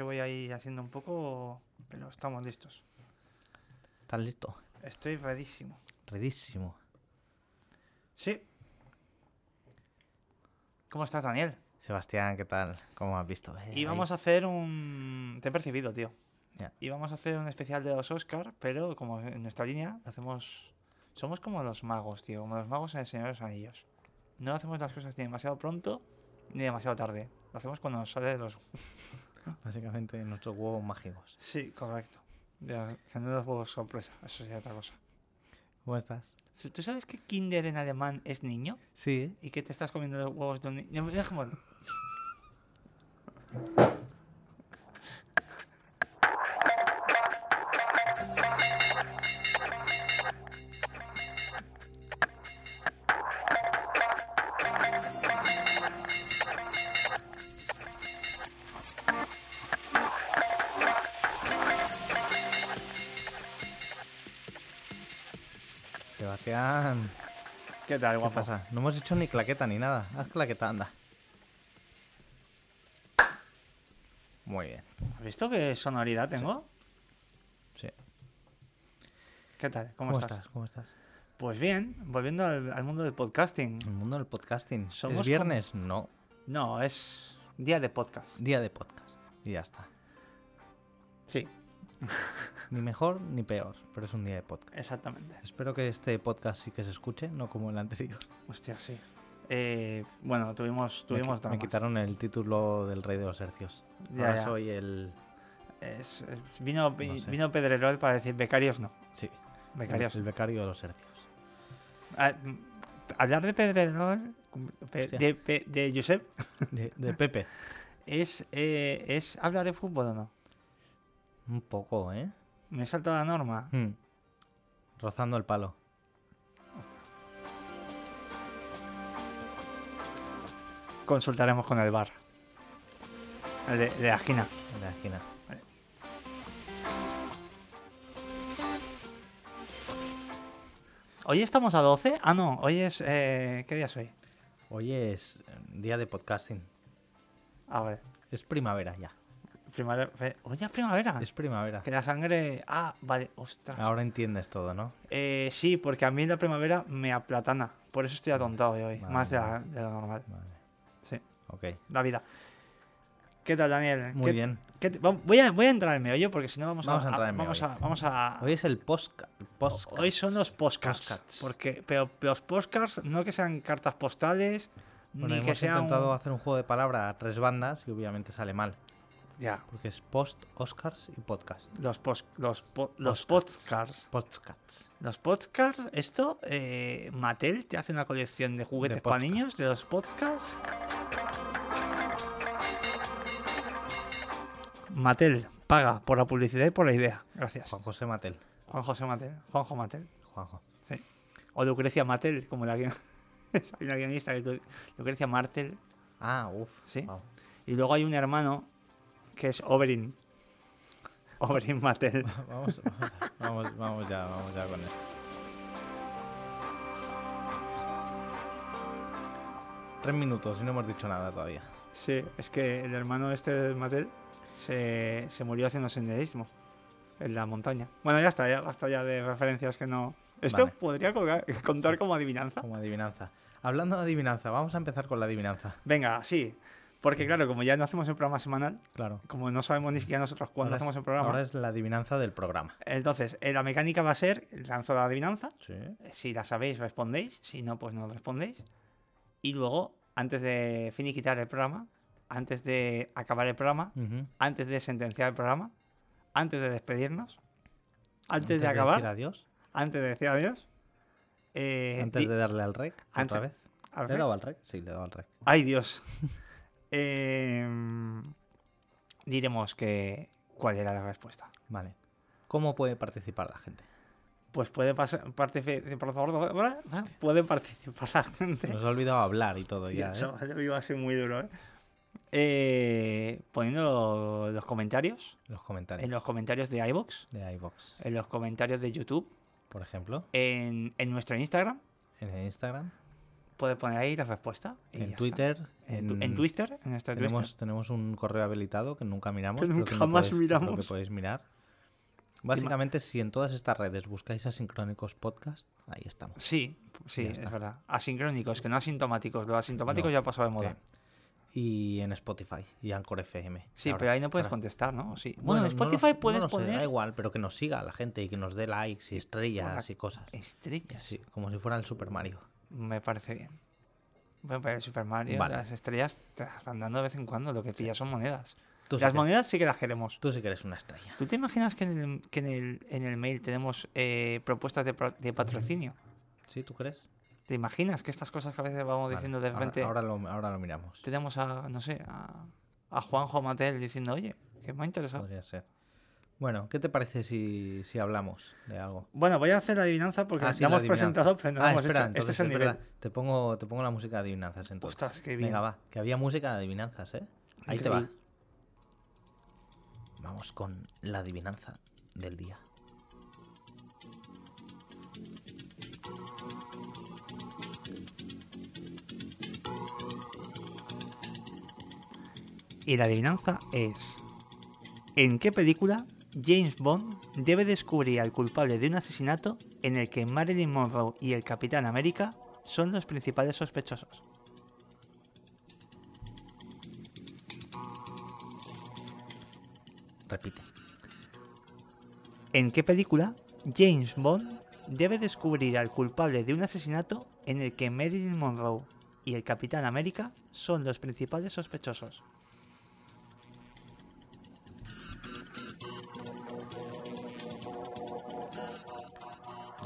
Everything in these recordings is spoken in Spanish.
que voy ahí haciendo un poco, pero estamos listos. ¿Estás listo? Estoy redísimo. Redísimo. Sí. ¿Cómo estás, Daniel? Sebastián, ¿qué tal? ¿Cómo has visto? Eh, Y ahí. vamos a hacer un... Te he percibido, tío. Ya. Y vamos a hacer un especial de los Oscar, pero como en nuestra línea hacemos... Somos como los magos, tío, como los magos en el Señor de los Anillos. No hacemos las cosas ni demasiado pronto ni demasiado tarde. Lo hacemos cuando nos sale de los... Básicamente nuestros huevos mágicos. Sí, correcto. Ya, los huevos sorpresa, eso sería otra cosa. ¿Cómo estás? ¿Tú sabes que Kinder en alemán es niño? Sí. ¿Y que te estás comiendo los huevos de un niño? Déjame... ¿Qué tal, ¿qué guapo? pasa? No hemos hecho ni claqueta ni nada. Haz claqueta, anda. Muy bien. ¿Has visto qué sonoridad tengo? Sí. ¿Qué tal? ¿Cómo, ¿Cómo, estás? estás? ¿Cómo estás? Pues bien, volviendo al, al mundo del podcasting. El mundo del podcasting. Somos ¿Es viernes? No. No, es día de podcast. Día de podcast. Y ya está. Sí, Ni mejor ni peor, pero es un día de podcast. exactamente. Espero que este podcast sí que se escuche, no como el anterior. Hostia, sí. Eh, bueno, tuvimos, tuvimos me, quitaron el título del Rey de los Hercios. Ya, Ahora ya. soy el. Es- es- vino, vi- No sé. vino Pedrerol para decir becarios no. Sí. Becarios. El, el becario de los Hercios. Ah, mm, hablar de Pedrerol, de, de Josep, De, de Pepe. es, eh, es hablar de fútbol o no. Un poco, ¿eh? Me salta la norma. Hmm. Rozando el palo. Consultaremos con el bar. El de, de la esquina. En la esquina. Hoy estamos a 12. Ah, no, hoy es. eh, ¿Qué día es hoy? Hoy es eh, día de podcasting. Ah, vale. Es primavera ya. Primavera. Hoy es primavera. Es primavera. Que la sangre. Ah, vale, ostras. Ahora entiendes todo, ¿no? Eh, sí, porque a mí la primavera me aplatana. Por eso estoy atontado hoy, Vale, más de, la- de lo normal. Vale. Sí, Ok. la vida. ¿Qué tal, Daniel? Muy ¿Qué- bien. qué te- voy, a, voy a entrar en meollo porque si no vamos, Vamos a a, entrar en vamos, a, vamos a. Hoy es el posca- podcast. Hoy son los postcards. Postcards. Porque, pero los postcards no que sean cartas postales, Bueno, ni que hemos sean. intentado hacer un juego de palabras a tres bandas y obviamente sale mal. Ya, Porque es post, Oscars y podcast. los, post, los, po- los postcards. Podcasts. Los postcards, esto, eh, Mattel te hace una colección de juguetes para niños de los postcards. Mattel paga por la publicidad y por la idea. Gracias. Juan José Matel. Juan José Mattel. Juanjo Mattel. Juanjo. Sí. O Lucrecia Mattel, como la guion- Hay una guionista que Lucrecia Martel. Ah, uff. Sí. Y luego hay un hermano que es Oberyn. Oberyn Mattel. Vamos, vamos, vamos ya, vamos ya con esto. Tres minutos y no hemos dicho nada todavía. Sí, es que el hermano este de Mattel se, se murió haciendo senderismo en la montaña. Bueno, ya está, ya basta ya de referencias que no. Esto Vale. podría colgar- contar Sí. como adivinanza. Como adivinanza. Hablando de adivinanza, vamos a empezar con la adivinanza. Venga, sí. Porque claro, como ya no hacemos el programa semanal, Claro. como no sabemos ni siquiera nosotros cuándo Ahora hacemos el programa, Ahora es la adivinanza del programa. entonces eh, la mecánica va a ser, lanzo la adivinanza, Sí. si la sabéis respondéis, si no, pues no respondéis. Y luego, antes de finiquitar el programa, antes de acabar el programa, Ujú. antes de sentenciar el programa, antes de despedirnos, antes, de decir acabar, adiós, antes de decir adiós. eh, antes de darle al rec, otra antes- vez. al ¿Le he dado al rec? Sí, le he dado al rec. Ay, Dios. Em, diremos que cuál era la respuesta. Vale. ¿Cómo puede participar la gente? Pues puede participar, por favor, puede participar la gente. Nos ha olvidado hablar y todo ya, Tío, ¿eh? chaval, iba a ser muy duro, ¿eh? Eh, poniendo los comentarios, Los comentarios en los comentarios de iVoox, de iVox, en los comentarios de YouTube, por ejemplo, en, en nuestro Instagram, en el Instagram. Puede poner ahí la respuesta. y En está. Twitter. En, Twitter, en Tenemos, tenemos un correo habilitado que nunca miramos. Que nunca lo más podéis- miramos. que podéis mirar. Básicamente, si en todas estas redes buscáis Asincrónicos Podcast, ahí estamos. Sí, sí, es verdad. Asincrónicos, que no asintomáticos. Los asintomáticos No. ya pasó de moda. Y en Spotify y Anchor FM. Sí, Ahora- pero ahí no puedes ahora- contestar, ¿no? ¿O Sí. Bueno, en no Spotify no puedes sé, poner da igual, pero que nos siga la gente y que nos dé likes y estrellas la- y cosas. estrellas. Sí, como si fuera el Super Mario. Me parece bien. Bueno, pero Super Mario, Vale. las estrellas te las van dando de vez en cuando. Lo que pillas son monedas. Tú sí, Las que, monedas sí que las queremos. tú sí que eres una estrella. ¿Tú te imaginas que en el, que en el, en el mail tenemos eh, propuestas de, de patrocinio? ¿Sí, tú crees? ¿Te imaginas que estas cosas que a veces vamos Vale, diciendo de ahora- repente Ahora, lo, ahora lo miramos. tenemos a, no sé, a, a Juanjo Matel diciendo, oye, que me ha interesado? Podría ser. Bueno, ¿qué te parece si, si hablamos de algo? Bueno, voy a hacer la adivinanza porque Ah, sí, la la hemos adivinanza. presentado, pero no la ah, hemos espera, hecho. Este es el nivel. verdad. Te pongo, te pongo la música de adivinanzas entonces. Ostras, qué bien. Venga, va, que había música de adivinanzas, ¿eh? Ahí te va. Vamos con la adivinanza del día. Y la adivinanza es: ¿En qué película James Bond debe descubrir al culpable de un asesinato en el que Marilyn Monroe y el Capitán América son los principales sospechosos? Repite. ¿En qué película James Bond debe descubrir al culpable de un asesinato en el que Marilyn Monroe y el Capitán América son los principales sospechosos?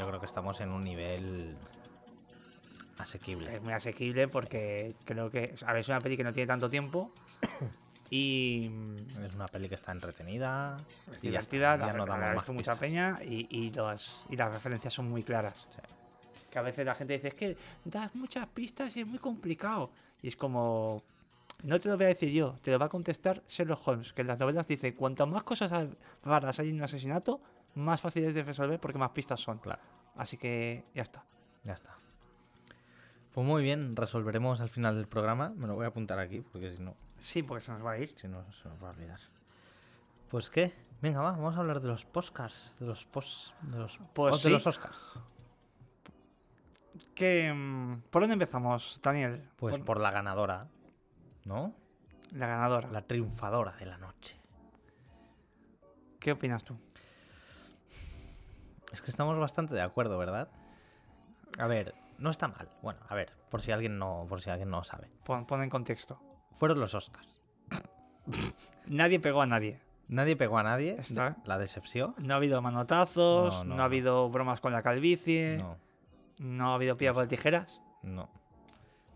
Yo creo que estamos en un nivel asequible. Es muy asequible porque creo que, a ver, es una peli que no tiene tanto tiempo y Es una peli que está entretenida. es y ya está, divertida, ya no damos más mucha peña y, y, las, y las referencias son muy claras. Sí. Que a veces la gente dice, es que das muchas pistas y es muy complicado. Y es como, no te lo voy a decir yo, te lo va a contestar Sherlock Holmes, que en las novelas dice, cuanto más cosas raras hay en un asesinato, más fácil es de resolver porque más pistas son. Claro, Así que ya está. ya está. Pues muy bien, resolveremos al final del programa. Me lo voy a apuntar aquí porque si no, Sí, porque se nos va a ir. si no se nos va a olvidar. Pues qué, venga, va, vamos a hablar de los podcasts, de los post, de los, Pues de los Oscars. ¿Qué, mm, ¿Por dónde empezamos, Daniel? Pues Por- por la ganadora, ¿no? la ganadora. La triunfadora de la noche. ¿Qué opinas tú? Es que estamos bastante de acuerdo, ¿verdad? A ver, no está mal. Bueno, a ver, por si alguien no, por si alguien no sabe. Pon, pon en contexto. Fueron los Oscars. Nadie pegó a nadie. Nadie pegó a nadie. Está. La decepción. No ha habido manotazos, No, no, no, ha habido bromas con la calvicie, No, no, ha habido piedra por tijeras. no.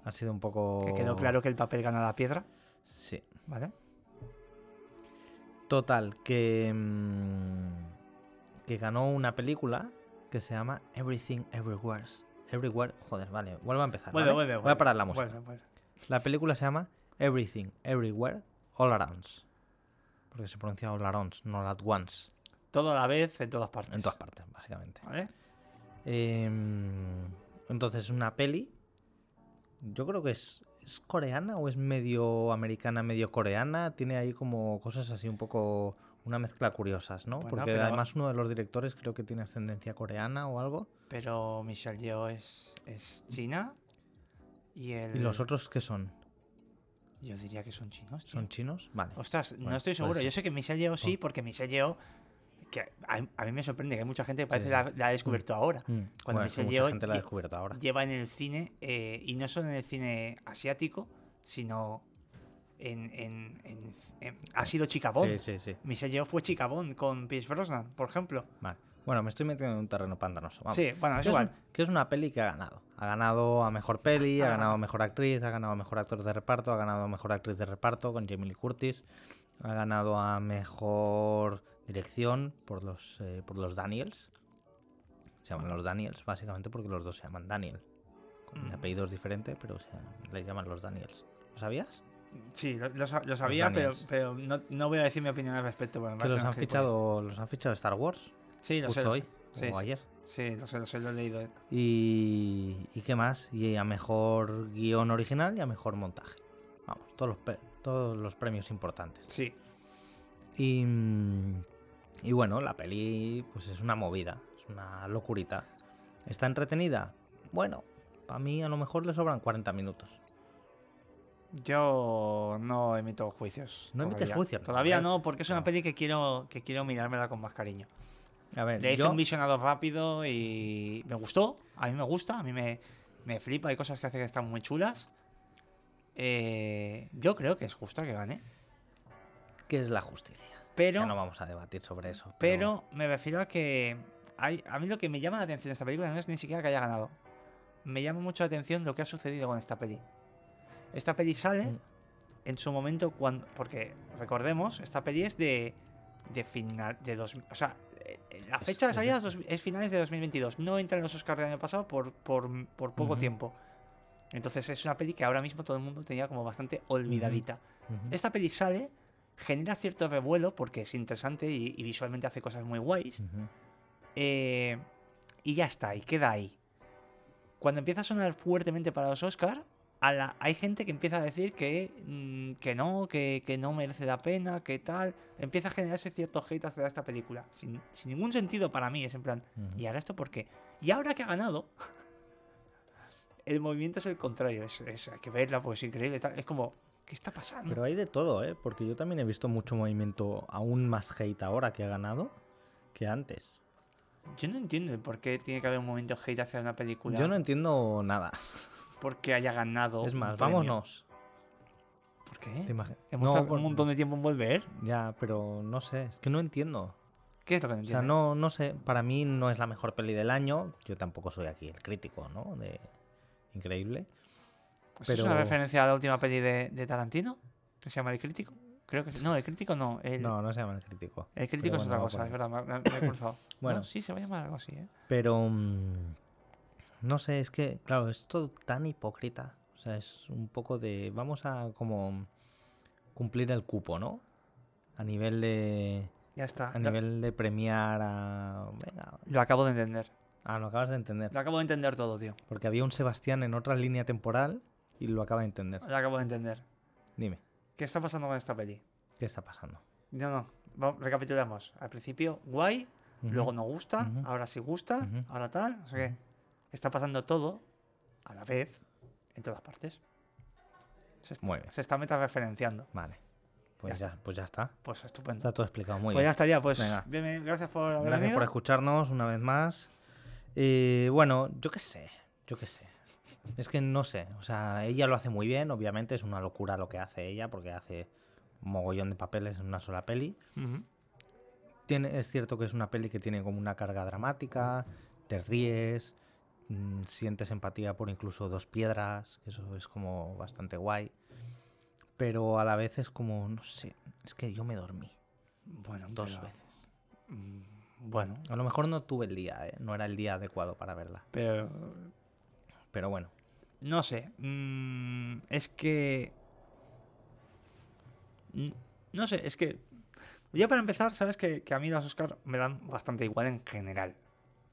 Ha sido un poco. Que quedó claro que el papel gana la piedra, Sí. ¿vale? Total, que. mm, que ganó una película que se llama Everything Everywhere. Everywhere. Joder, vale. Vuelvo a empezar. Voy a parar la música. La película se llama Everything Everywhere All Around. Porque se pronuncia All Around, no All at Once. Todo a la vez, en todas partes. En todas partes, básicamente. ¿Vale? Em, entonces, es una peli. Yo creo que es, es coreana o es medio americana, medio coreana. Tiene ahí como cosas así un poco. Una mezcla curiosas, ¿no? Bueno, Porque pero- además uno de los directores creo que tiene ascendencia coreana o algo. Pero Michelle Yeoh es, es china y el... ¿Y los otros qué son? Yo diría que son chinos, tío. ¿Son chinos? Vale. Ostras, Bueno, no estoy puede seguro. Yo sé que Michelle Yeoh sí, Oh. porque Michelle Yeoh... Que a, a mí me sorprende que hay mucha gente que parece sí. la, la ha descubierto ahora. Mm, Cuando bueno, Michelle mucha Yeoh gente la ha descubierto ahora. lleva en el cine, eh, y no solo en el cine asiático, sino en, en- en- en- ha sido chica Bond. Sí, sí, sí. Michelle Yeoh fue chica Bond con Pierce Brosnan, por ejemplo. Vale. Bueno, me estoy metiendo en un terreno pantanoso. Vamos. Sí, bueno, es que, igual. un- que es una peli que ha ganado. Ha ganado a mejor peli, ha ganado a mejor actriz, ha ganado a mejor actor de reparto, ha ganado a mejor actriz de reparto con Jamie Lee Curtis, ha ganado a mejor dirección por los, eh, por los Daniels. Se llaman los Daniels, básicamente porque los dos se llaman Daniel. Con Mm. apellidos diferentes, pero se le llaman los Daniels. ¿Lo sabías? Sí, lo, lo sa- lo sabía, pero, pero no, no voy a decir mi opinión al respecto. Que parece los han fichado, los han fichado Star Wars Sí, lo sé. justo lo hoy sé. Sí, o ayer. Sí, lo sé, lo sé, lo he leído. eh. Y, ¿y qué más? Y a mejor guion original y a mejor montaje. Vamos, todos los, todos los premios importantes. Sí. Y, y bueno, la peli pues es una movida, es una locurita. ¿Está entretenida? Bueno, para mí a lo mejor le sobran 40 minutos. Yo no emito juicios. No emites juicios, Todavía no, porque es una No. peli que quiero, que quiero mirármela con más cariño. A ver, Le hice yo, un visionado rápido y me gustó. A mí me gusta, a mí me, me flipa. Hay cosas que hace que están muy chulas. Eh, yo creo que es justo que gane. ¿qué es la justicia? Pero, Ya no vamos a debatir sobre eso. pero me refiero a que hay, a mí lo que me llama la atención de esta película no es ni siquiera que haya ganado. Me llama mucho la atención lo que ha sucedido con esta peli. Esta peli sale Mm. en su momento cuando... Porque, recordemos, esta peli es de, de final... De dos, o sea, eh, la fecha de salida es, finales de 2022. No entra en los Oscars del año pasado por, por, por poco tiempo. Entonces es una peli que ahora mismo todo el mundo tenía como bastante olvidadita. Esta peli sale, genera cierto revuelo porque es interesante y, y visualmente hace cosas muy guays. Eh, y ya está, y queda ahí. Cuando empieza a sonar fuertemente para los Hay gente que empieza a decir que, mm, que no, que, que no merece la pena, que tal. Empieza a generarse cierto hate hacia esta película. Sin, sin ningún sentido para mí, es en plan. ¿y ahora esto por qué? Y ahora que ha ganado, el movimiento es el contrario. Es, es- hay que verla, pues es increíble. Tal. Es como, ¿qué está pasando? Pero hay de todo, ¿eh? Porque yo también he visto mucho movimiento, aún más hate ahora que ha ganado que antes. Yo no entiendo por qué tiene que haber un movimiento hate hacia una película. Yo no entiendo nada. porque haya ganado. es más, vámonos. ¿Por qué? ¿Te imagi- Hemos No, tardado por- un montón de tiempo en volver. Ya, pero no sé, es que no entiendo. ¿Qué es lo que no O sea, no, no sé, para mí no es la mejor peli del año. Yo tampoco soy aquí el crítico, ¿no? De Increíble. ¿Eso pero- ¿Es una referencia a la última peli de, de Tarantino? ¿Que se llama El Crítico? Creo que sí. No, El Crítico no. El, No, no se llama el crítico. el Crítico es bueno, otra cosa, es verdad. Me, he cruzado. Bueno. No, sí, se va a llamar algo así, ¿eh? Pero mm, no sé, es que, claro, es todo tan hipócrita. O sea, es un poco de. Vamos a como cumplir el cupo, ¿no? A nivel de. Ya está. A nivel de premiar a. Venga. lo acabo de entender. Ah, lo acabas de entender. Lo acabo de entender todo, tío. Porque había un Sebastián en otra línea temporal y lo acaba de entender. Lo acabo de entender. Dime, ¿Qué está pasando con esta peli? ¿qué está pasando? No, no. recapitulamos. Al principio, guay. Luego no gusta. Ahora sí gusta. Ahora tal. No sé qué. Está pasando todo a la vez en todas partes. Se, est- Muy bien. se está metareferenciando. Vale. Pues Ya ya, pues ya está. Pues estupendo. Está todo explicado muy pues ya bien. estaría, pues Venga. bien, bien, gracias por haber Gracias venido. por escucharnos una vez más. Eh, bueno, yo qué sé, yo qué sé. Es que no sé, o sea, ella lo hace muy bien, obviamente es una locura lo que hace ella, porque hace un mogollón de papeles en una sola peli. Ujú. Tiene, es cierto que es una peli que tiene como una carga dramática, te ríes, mm, sientes empatía por incluso dos piedras, que eso es como bastante guay. Pero a la vez es como, no sé, es que yo me dormí Bueno, dos pero, veces. mm, Bueno, A lo mejor no tuve el día, ¿eh? no era el día adecuado para verla. pero Pero bueno, no sé. mm, es que. No sé, es que. Ya para empezar, sabes que, que a mí los Oscars me dan bastante igual en general.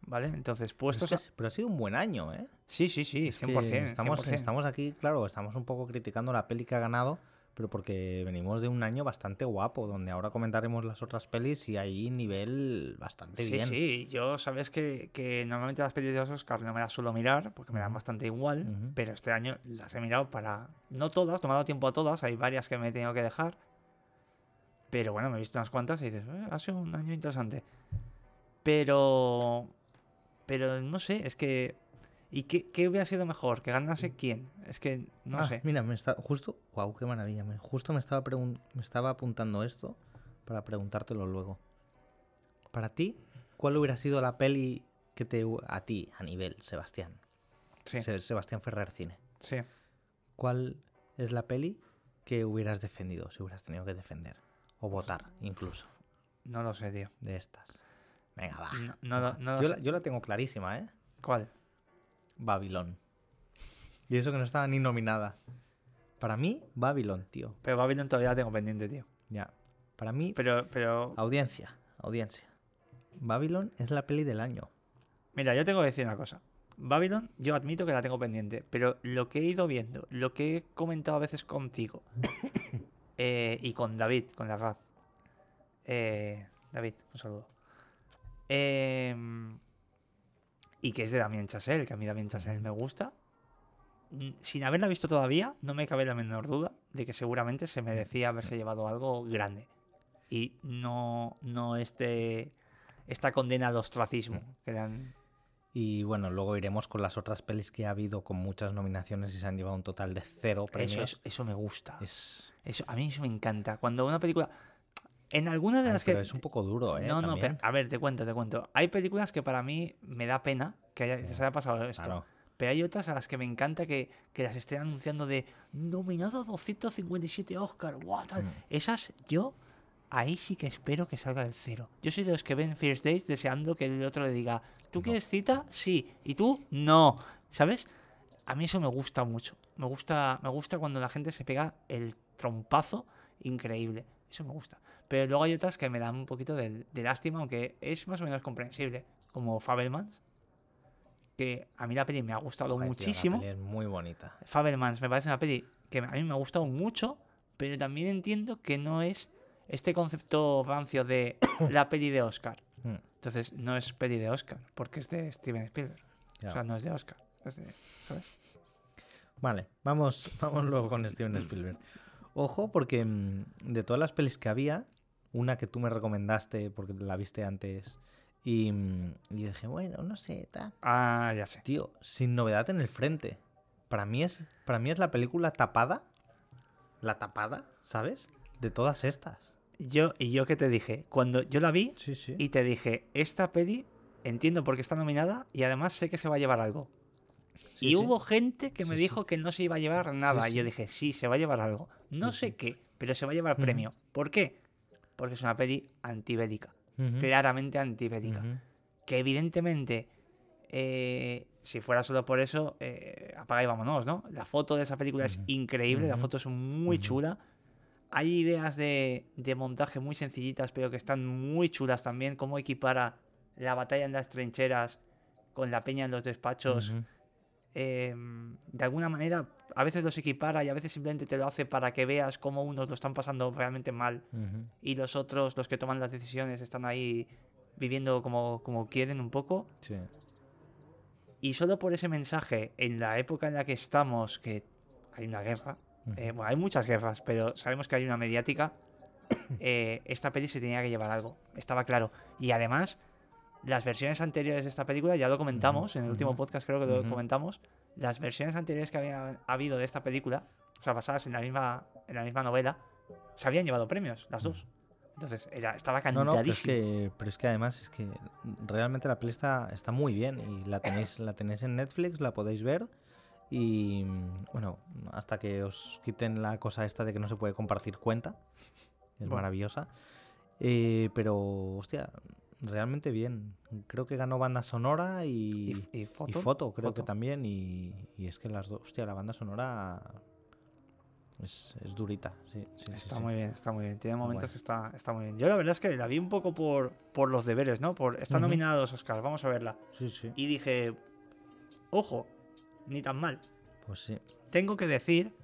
¿Vale? Entonces, puestos. es a- pero ha sido un buen año, ¿eh? Sí, sí, sí, Es que 100%. estamos, 100%. estamos aquí, claro, estamos un poco criticando la peli que ha ganado, pero porque venimos de un año bastante guapo, donde ahora comentaremos las otras pelis y hay nivel bastante Sí, bien. sí, yo sabes que, que normalmente las pelis de los Oscars no me las suelo mirar porque me dan bastante igual, pero este año las he mirado para. No todas, no me ha dado tiempo a todas, hay varias que me he tenido que dejar. Pero bueno, me he visto unas cuantas y dices, "Eh, ha sido un año interesante. Pero. Pero no sé, es que. ¿Y qué, qué hubiera sido mejor? ¿Que ganase quién? Es que no Ah, sé. Mira, me está justo, wow, qué maravilla. me- justo me estaba me estaba apuntando esto para preguntártelo luego. Para ti, ¿cuál hubiera sido la peli que te a ti a nivel Sebastián? Sí, Se- Sebastián Ferrer Cine. sí. ¿Cuál es la peli que hubieras defendido, si hubieras tenido que defender? O votar, incluso, No lo sé, tío. de estas. Venga, va. No, no yo, la, yo la tengo clarísima, ¿eh? ¿Cuál? Babylon. Y eso que no estaba ni nominada. Para mí, Babylon, tío. Pero Babylon todavía la tengo pendiente, tío. Ya. Para mí, Pero, pero. audiencia, audiencia. Babylon es la peli del año. Mira, yo tengo que decir una cosa. Babylon, yo admito que la tengo pendiente, pero lo que he ido viendo, lo que he comentado a veces contigo eh, y con David, con la Raz. Eh, David, un saludo. Em, y que es de Damien Chazelle, que a mí Damien Chazelle me gusta. Sin haberla visto todavía, no me cabe la menor duda de que seguramente se merecía haberse llevado algo grande. Y no, no este, esta condena al ostracismo que le han Y bueno, luego iremos con las otras pelis que ha habido con muchas nominaciones y se han llevado un total de cero premios. Eso, es- eso me gusta. Es- Eso, a mí eso me encanta. Cuando una película. En algunas de Ay, las pero que. es un poco duro, ¿eh? no, no, pero, a ver, te cuento, te cuento. Hay películas que para mí me da pena que haya, Sí. se haya pasado esto. Claro. Pero hay otras a las que me encanta que, que las estén anunciando de nominado a 257 Oscar. What? Mm. Esas, yo ahí sí que espero que salga el cero. Yo soy de los que ven First Days deseando que el otro le diga, ¿tú No. quieres cita? Sí. ¿Y tú? No. ¿Sabes? A mí eso me gusta mucho. Me gusta, me gusta cuando la gente se pega el trompazo increíble. Eso me gusta. Pero luego hay otras que me dan un poquito de, de lástima, aunque es más o menos comprensible. Como Fabelmans. Que a mí la peli me ha gustado Joder, tío, la muchísimo. peli es muy bonita. Fabelmans me parece una peli que a mí me ha gustado mucho, pero también entiendo que no es este concepto rancio de la peli de Oscar. Mm, Entonces, no es peli de Oscar, porque es de Steven Spielberg. O sea, no es de Oscar. es de- ¿sabes? Vale, vamos, vamos luego con Steven Spielberg. Ojo, porque mm, de todas las pelis que había, una que tú me recomendaste porque la viste antes y, mm, y dije, bueno, no sé, tal. Ah, ya sé. Tío, sin novedad en el frente. Para mí es, para mí es la película tapada, la tapada, ¿sabes? De todas estas. Yo, y yo que te dije, cuando yo la vi Sí, sí. y te dije, esta peli entiendo por qué está nominada y además sé que se va a llevar algo. Sí, y sí. hubo gente que me dijo que no se iba a llevar nada. Y yo dije, sí, se va a llevar algo. No sé qué, pero se va a llevar premio. ¿Por qué? Porque es una peli antibélica. Claramente antibélica. Que evidentemente, eh, si fuera solo por eso, eh, apaga y vámonos, ¿no? La foto de esa película es increíble, la foto es muy chula. Hay ideas de, de montaje muy sencillitas, pero que están muy chulas también. Cómo equipara la batalla en las trincheras con la peña en los despachos. Eh, de alguna manera, a veces los equipara y a veces simplemente te lo hace para que veas cómo unos lo están pasando realmente mal Ujú. y los otros, los que toman las decisiones, están ahí viviendo como, como quieren un poco. Sí. Y solo por ese mensaje, en la época en la que estamos, que hay una guerra, eh, bueno, hay muchas guerras, pero sabemos que hay una mediática, eh, esta peli se tenía que llevar algo, estaba claro. Y además, las versiones anteriores de esta película, ya lo comentamos, en el último podcast creo que lo comentamos, las versiones anteriores que había habido de esta película, o sea, basadas en la misma, en la misma novela, se habían llevado premios, las dos. Entonces, era, estaba No, no, pero es, cantadísimo. que, pero es que además es que realmente la peli está, está muy bien y la tenéis, la tenéis en Netflix, la podéis ver y bueno, hasta que os quiten la cosa esta de que no se puede compartir cuenta, es Bueno. maravillosa. Eh, pero, hostia, realmente bien. Creo que ganó banda sonora y, y, y y foto. foto, creo que Foto. también. Y, es que las dos, hostia, la banda sonora es, es durita. Sí, sí, sí, Está sí. muy bien, está muy bien. Tiene momentos que está, está muy bien. Yo la verdad es que la vi un poco por, por los deberes, ¿no? Por está Ujú. nominada a los Oscars, vamos a verla. Sí, sí. Y dije, ojo, ni tan mal. Pues sí. Tengo que decir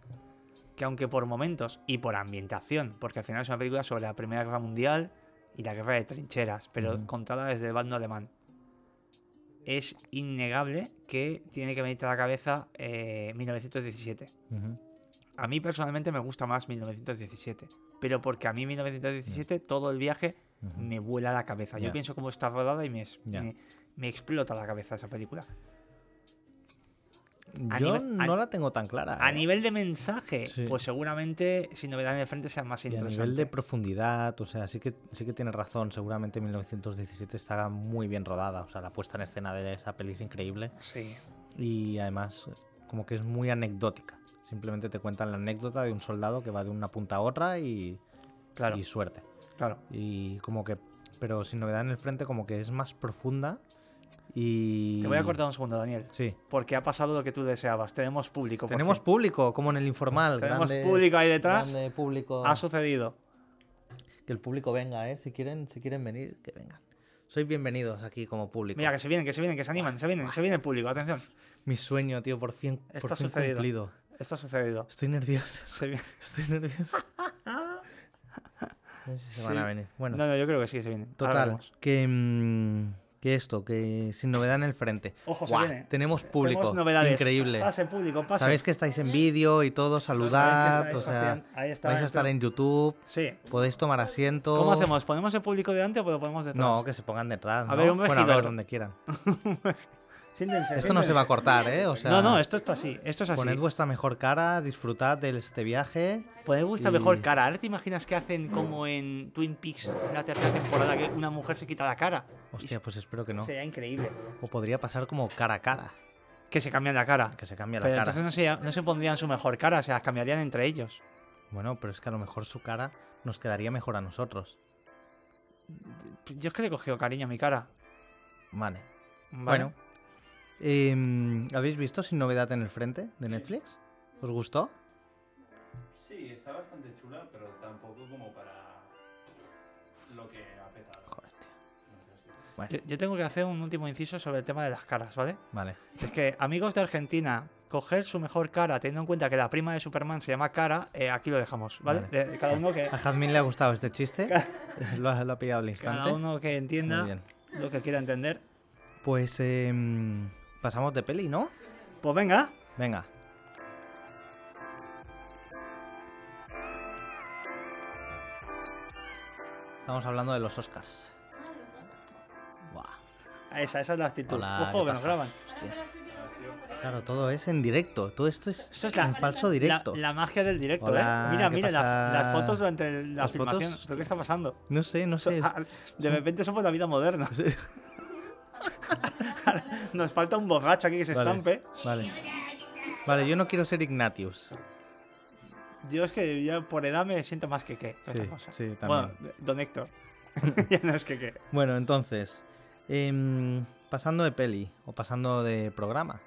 que aunque por momentos y por ambientación, porque al final es una película sobre la Primera Guerra Mundial y la guerra de trincheras, pero contada desde el bando alemán, es innegable que tiene que venirte a la cabeza eh, 1917. Ujú. A mí personalmente me gusta más 1917, pero porque a mí 1917 todo el viaje me vuela la cabeza. Yo pienso cómo está rodada y me explota la cabeza esa película. A Yo nivel- a- no la tengo tan clara. A ¿eh? nivel de mensaje, Sí. pues seguramente sin novedad en el frente sea más Y a interesante. nivel de profundidad, o sea, sí que, sí que tienes razón. Seguramente 1917 está muy bien rodada. O sea, la puesta en escena de esa peli es increíble. Sí, Y además, como que es muy anecdótica. Simplemente te cuentan la anécdota de un soldado que va de una punta a otra y, claro, y suerte. claro. Y como que, pero sin novedad en el frente, como que es más profunda. Y. Te voy a cortar un segundo, Daniel, Sí. porque ha pasado lo que tú deseabas. Tenemos público. por Tenemos fin. público, como en el informal. Tenemos grande- público ahí detrás. público. Ha sucedido. Que el público venga, ¿eh? Si quieren, si quieren venir, que vengan. Sois bienvenidos aquí como público. Mira, que se vienen, que se vienen, que se animan, se vienen, se viene el público, atención. Mi sueño, tío, por fin, por Está fin sucedido. cumplido. Esto ha sucedido. Estoy nervioso. Se Estoy nervioso. No sé si se van a Sí. venir. Bueno, No, no, yo creo que sí, se vienen. Total, que, mm, que esto, que sin novedad en el frente. Ojo, se viene. Tenemos público. Tenemos novedades. Increíble. Pase, público, pase. Sabéis que estáis en vídeo y todo, saludad, o sea, haciendo- ahí está, vais a estar en YouTube, Sí. podéis tomar asiento. ¿Cómo hacemos? ¿Ponemos el público delante o lo ponemos detrás? No, que se pongan detrás. A ¿no? ver, un bueno, a ver, donde quieran. Siéntense, Esto no se va a cortar, ¿eh? O sea, No, no, esto está así. Esto es así. poned vuestra mejor cara, disfrutad de este viaje. Poned vuestra y- mejor cara. Ahora te imaginas que hacen como en Twin Peaks en la tercera temporada que una mujer se quita la cara. Y Hostia, pues espero que no. Sería increíble. O podría pasar como cara a cara, Que se cambian la cara. que se cambia la Pero cara. entonces no se, no se pondrían su mejor cara, se las cambiarían entre ellos. Bueno, pero es que a lo mejor su cara nos quedaría mejor a nosotros. Yo es que le he cogido cariño a mi cara. Vale. ¿vale? Bueno. Em, ¿Habéis visto Sin Novedad en el Frente de Netflix? ¿Os gustó? Sí, está bastante chula, pero tampoco como para lo que ha petado. Joder, tío. Bueno, Yo, yo tengo que hacer un último inciso sobre el tema de las caras, ¿vale? vale. Es que amigos de Argentina, coger su mejor cara, teniendo en cuenta que la prima de Superman se llama Cara, eh, aquí lo dejamos, ¿vale? Vale. De- cada uno que A Jazmín le ha gustado este chiste. lo, ha, lo ha pillado al instante. cada uno que entienda lo que quiera entender. Pues em, pasamos de peli, ¿no? Pues venga, Venga. Estamos hablando de los Oscars. Buah, esa, esa es la actitud. hola, Ojo, ¿qué que nos graban. Hostia. Claro, todo es en directo. Todo esto es, Esto es la, en falso directo. La, magia del directo, Hola, ¿eh? Mira, ¿qué mira, la- las fotos durante la Las fotos, filmación. ¿Pero qué está pasando? No sé, no sé. De repente somos la vida moderna. Nos falta un borracho aquí que se Vale. estampe. Vale. Vale, yo no quiero ser Ignatius. Yo es que ya por edad me siento más que qué. Sí, Bueno, don Héctor. ya no es que qué. Bueno, entonces, em, pasando de peli o pasando de programa.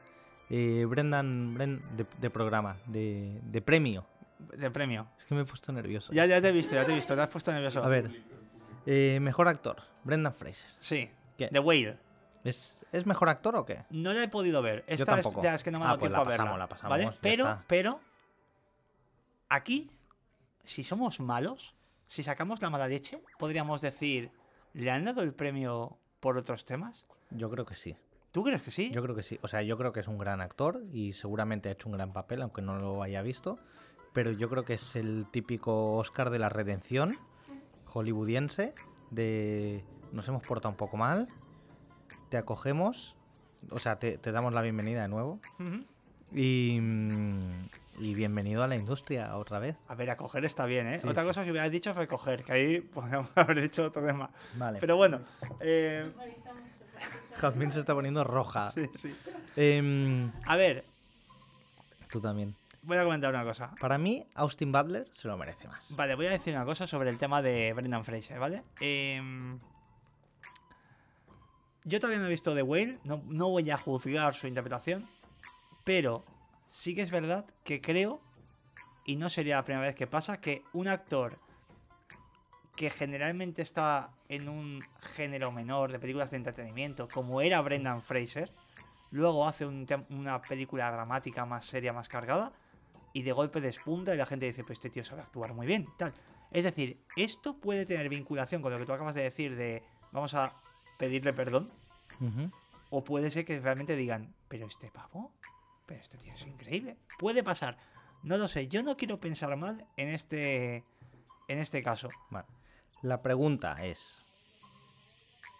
eh, Brendan, Bren- de, de programa, de, de premio. De premio. Es que me he puesto nervioso. Ya, ya te he visto, ya te he visto. Te has puesto nervioso. A ver, eh, mejor actor, Brendan Fraser. Sí. ¿Qué? The Whale. ¿Es, ¿Es mejor actor o qué? No la he podido ver. Esta es tampoco. de las que no me ha Ah, dado pues tiempo la a verla. la pasamos, ¿Vale? Pero, está. pero. Aquí, si somos malos, si sacamos la mala leche, podríamos decir. ¿Le han dado el premio por otros temas? Yo creo que sí. ¿Tú crees que sí? Yo creo que sí. O sea, yo creo que es un gran actor y seguramente ha hecho un gran papel, aunque no lo haya visto. Pero yo creo que es el típico Oscar de la redención hollywoodiense de nos hemos portado un poco mal, te acogemos, o sea, te, te damos la bienvenida de nuevo y, mm, y bienvenido a la industria otra vez. A ver, acoger está bien, ¿eh? Sí, Otra sí. cosa si hubieras dicho recoger, que ahí podríamos haber hecho otro tema. Vale. Pero bueno, eh, Jazmín se está poniendo roja. sí, sí. Em, A ver, tú también. voy a comentar una cosa. Para mí, Austin Butler se lo merece más. Vale, voy a decir una cosa sobre el tema de Brendan Fraser, ¿vale? Em, yo todavía no he visto The Whale, no, voy a juzgar su interpretación, pero sí que es verdad que creo, y no sería la primera vez que pasa, que un actor que generalmente está en un género menor de películas de entretenimiento, como era Brendan Fraser, luego hace una película dramática más seria, más cargada, y de golpe despunta y la gente dice, pues este tío sabe actuar muy bien, tal. Es decir, esto puede tener vinculación con lo que tú acabas de decir de vamos a pedirle perdón, o puede ser que realmente digan, pero este pavo, pero este tío es increíble. Puede pasar. No lo sé, yo no quiero pensar mal en este en este caso. Vale. La pregunta es: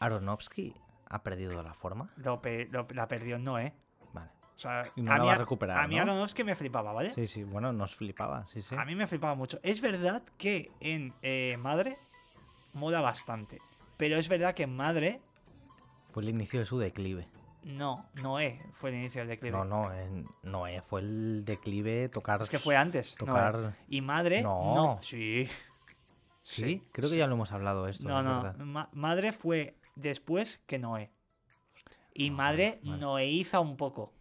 ¿Aronofsky ha perdido la forma? Lo pe- lo- la perdió no, ¿eh? Vale. O sea, Y no a la mí, va a recuperar, a mí ¿no? Aronofsky me flipaba, ¿vale? Sí, sí, bueno, nos flipaba, sí, sí. A mí me flipaba mucho. Es verdad que en eh, Madre mola bastante. Pero es verdad que en Madre, Fue el inicio de su declive. no, Noé fue el inicio del declive. No, no, eh, fue el declive tocar. Es que fue antes. Noé. Tocar. Y Madre, No. no. Sí. Sí, creo que ya lo hemos hablado esto. No, no. Ma- madre fue después que Noé. Y Madre vale. noeiza un poco.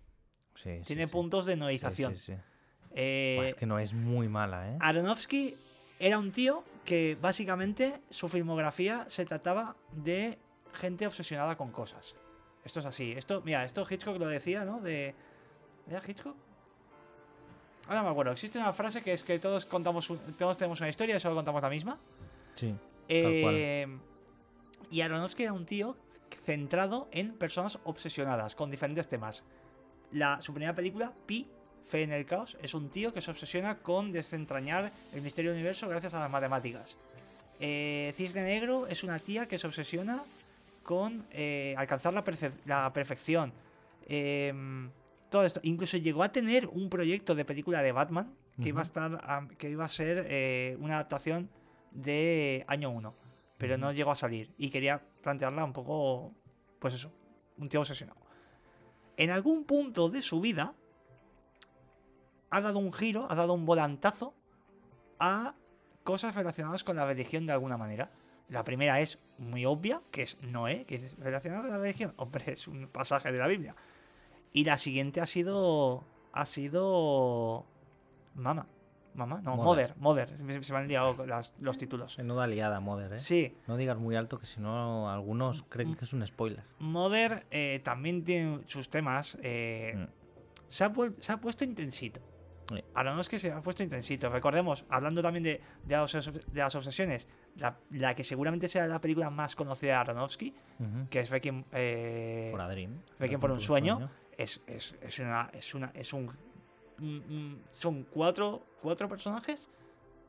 Sí, sí, Tiene sí. puntos de noeización. sí, sí. Eh, Buah, es que no es muy mala, ¿eh? Aronofsky era un tío que básicamente su filmografía se trataba de gente obsesionada con cosas. Esto es así. Esto, mira, esto Hitchcock lo decía, ¿no? De. ¿Era Hitchcock? Ahora me acuerdo. Existe una frase que es que todos contamos todos tenemos una historia y solo contamos la misma. Sí. cual. Eh, y Aronofsky era un tío centrado en personas obsesionadas con diferentes temas. La, su primera película, Pi, Fe en el Caos, es un tío que se obsesiona con desentrañar el misterio del universo gracias a las matemáticas. Eh, Cisne Negro es una tía que se obsesiona con eh, alcanzar la, perfección. Em, todo esto. Incluso llegó a tener un proyecto de película de Batman que iba a estar que iba a ser eh, una adaptación de año 1. Pero no llegó a salir. Y quería plantearla un poco. Pues eso. Un tío obsesionado. En algún punto de su vida. Ha dado un giro, ha dado un volantazo a cosas relacionadas con la religión de alguna manera. La primera es muy obvia, que es Noé, que es relacionada con la religión. Hombre, es un pasaje de la Biblia. Y la siguiente ha sido. Ha sido. Mama. Mama, no, Mother. Mother. Se se me han liado las- los títulos. Menuda liada, Mother, ¿eh? Sí, No digas muy alto que si no algunos creen que es un spoiler. Mother eh, también tiene sus temas. eh, Mm. se, ha vuel- se ha puesto intensito. Ahora no es que se ha puesto intensito. Recordemos, hablando también de, de, las, obses- de las obsesiones, la, la que seguramente será la película más conocida de Aronofsky, que es Requiem, eh, Por Adrien. Requiem por un sueño, es, es, es una. Es una. Es un. un- un- son cuatro, cuatro personajes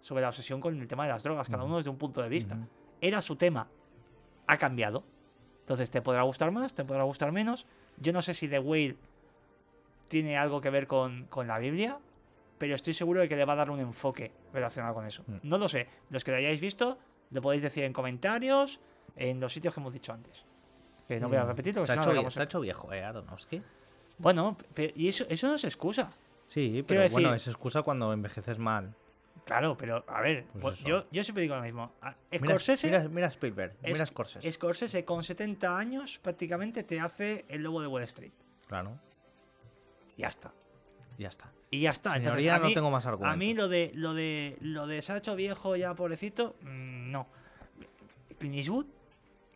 sobre la obsesión con el tema de las drogas, cada uno desde un punto de vista. Era su tema. Ha cambiado. Entonces te podrá gustar más, te podrá gustar menos. Yo no sé si The Whale tiene algo que ver con, con la Biblia, pero estoy seguro de que le va a dar un enfoque relacionado con eso. Mm. No lo sé. Los que lo hayáis visto, lo podéis decir en comentarios, en los sitios que hemos dicho antes. Que no voy a Mm. repetir, porque Se ha, no hecho, se ha hecho viejo, ¿eh, Aronofsky? Bueno, pe- y eso, eso no es excusa. Sí, pero bueno, es excusa cuando envejeces mal. Claro, pero a ver, Pues pues yo, yo siempre digo lo mismo. A- Mira, Scorsese, mira, mira Spielberg, es- mira Scorsese. Scorsese con 70 años prácticamente te hace el lobo de Wall Street. Claro, Ya está. ya está. Y ya está. Entonces, a no mí, tengo más a argumentos. mí lo de lo de lo de hecho viejo ya pobrecito, mm, no. Clint Eastwood,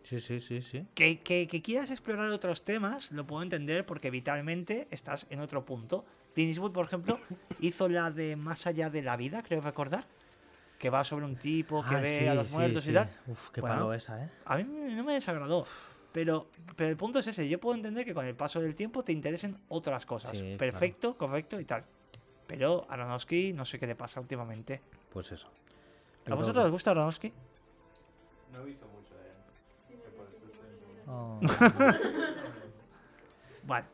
Sí, sí, sí, sí. que, que- que quieras explorar otros temas, lo puedo entender porque vitalmente estás en otro punto. Clint Eastwood, por ejemplo, hizo la de Más allá de la vida, creo recordar, que va sobre un tipo que Ah, ve sí, a los muertos sí. y tal. Uf, qué Bueno, palo esa, ¿eh? A mí no me desagradó. Pero, pero el punto es ese. Yo puedo entender que con el paso del tiempo te interesen otras cosas. Claro. Perfecto, correcto y tal. Pero Aronofsky no sé qué le pasa últimamente. Pues eso. ¿A vosotros os gusta Aronofsky? No he visto mucho de él. que por escuchar en- Oh. Vale.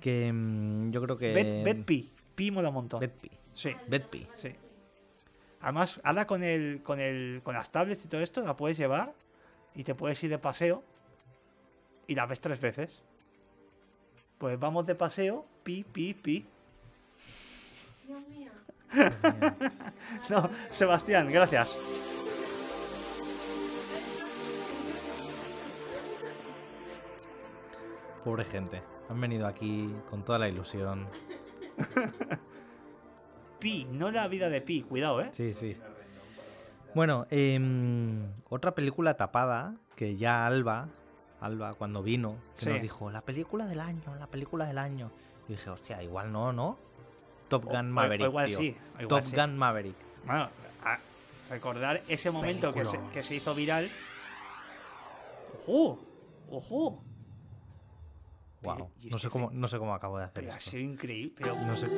que mm, yo creo que... Bet, Bet Pi. Pi mola un montón. Betpi. Sí, Betpi. sí. Además, ahora con el, con el, con las tablets y todo esto, la puedes llevar y te puedes ir de paseo y la ves tres veces. Pues vamos de paseo, pi, pi, pi. No, Sebastián, gracias. Pobre gente. Han venido aquí con toda la ilusión. Pi, no la vida de Pi, cuidado, eh. Sí, sí. Bueno, em, otra película tapada que ya Alba, Alba cuando vino, que Sí. nos dijo, la película del año, la película del año. Y dije, hostia, igual no, ¿no? Top Gun o- o Maverick. igual tío. sí, o igual Top sí. Gun Maverick. Bueno, a- recordar ese momento que se, Película. que se hizo viral. ¡Ojo! ¡Ojo! Wow. No es sé cómo, no sé cómo acabo de hacer Pero ha sido increíble. Pero, No sé,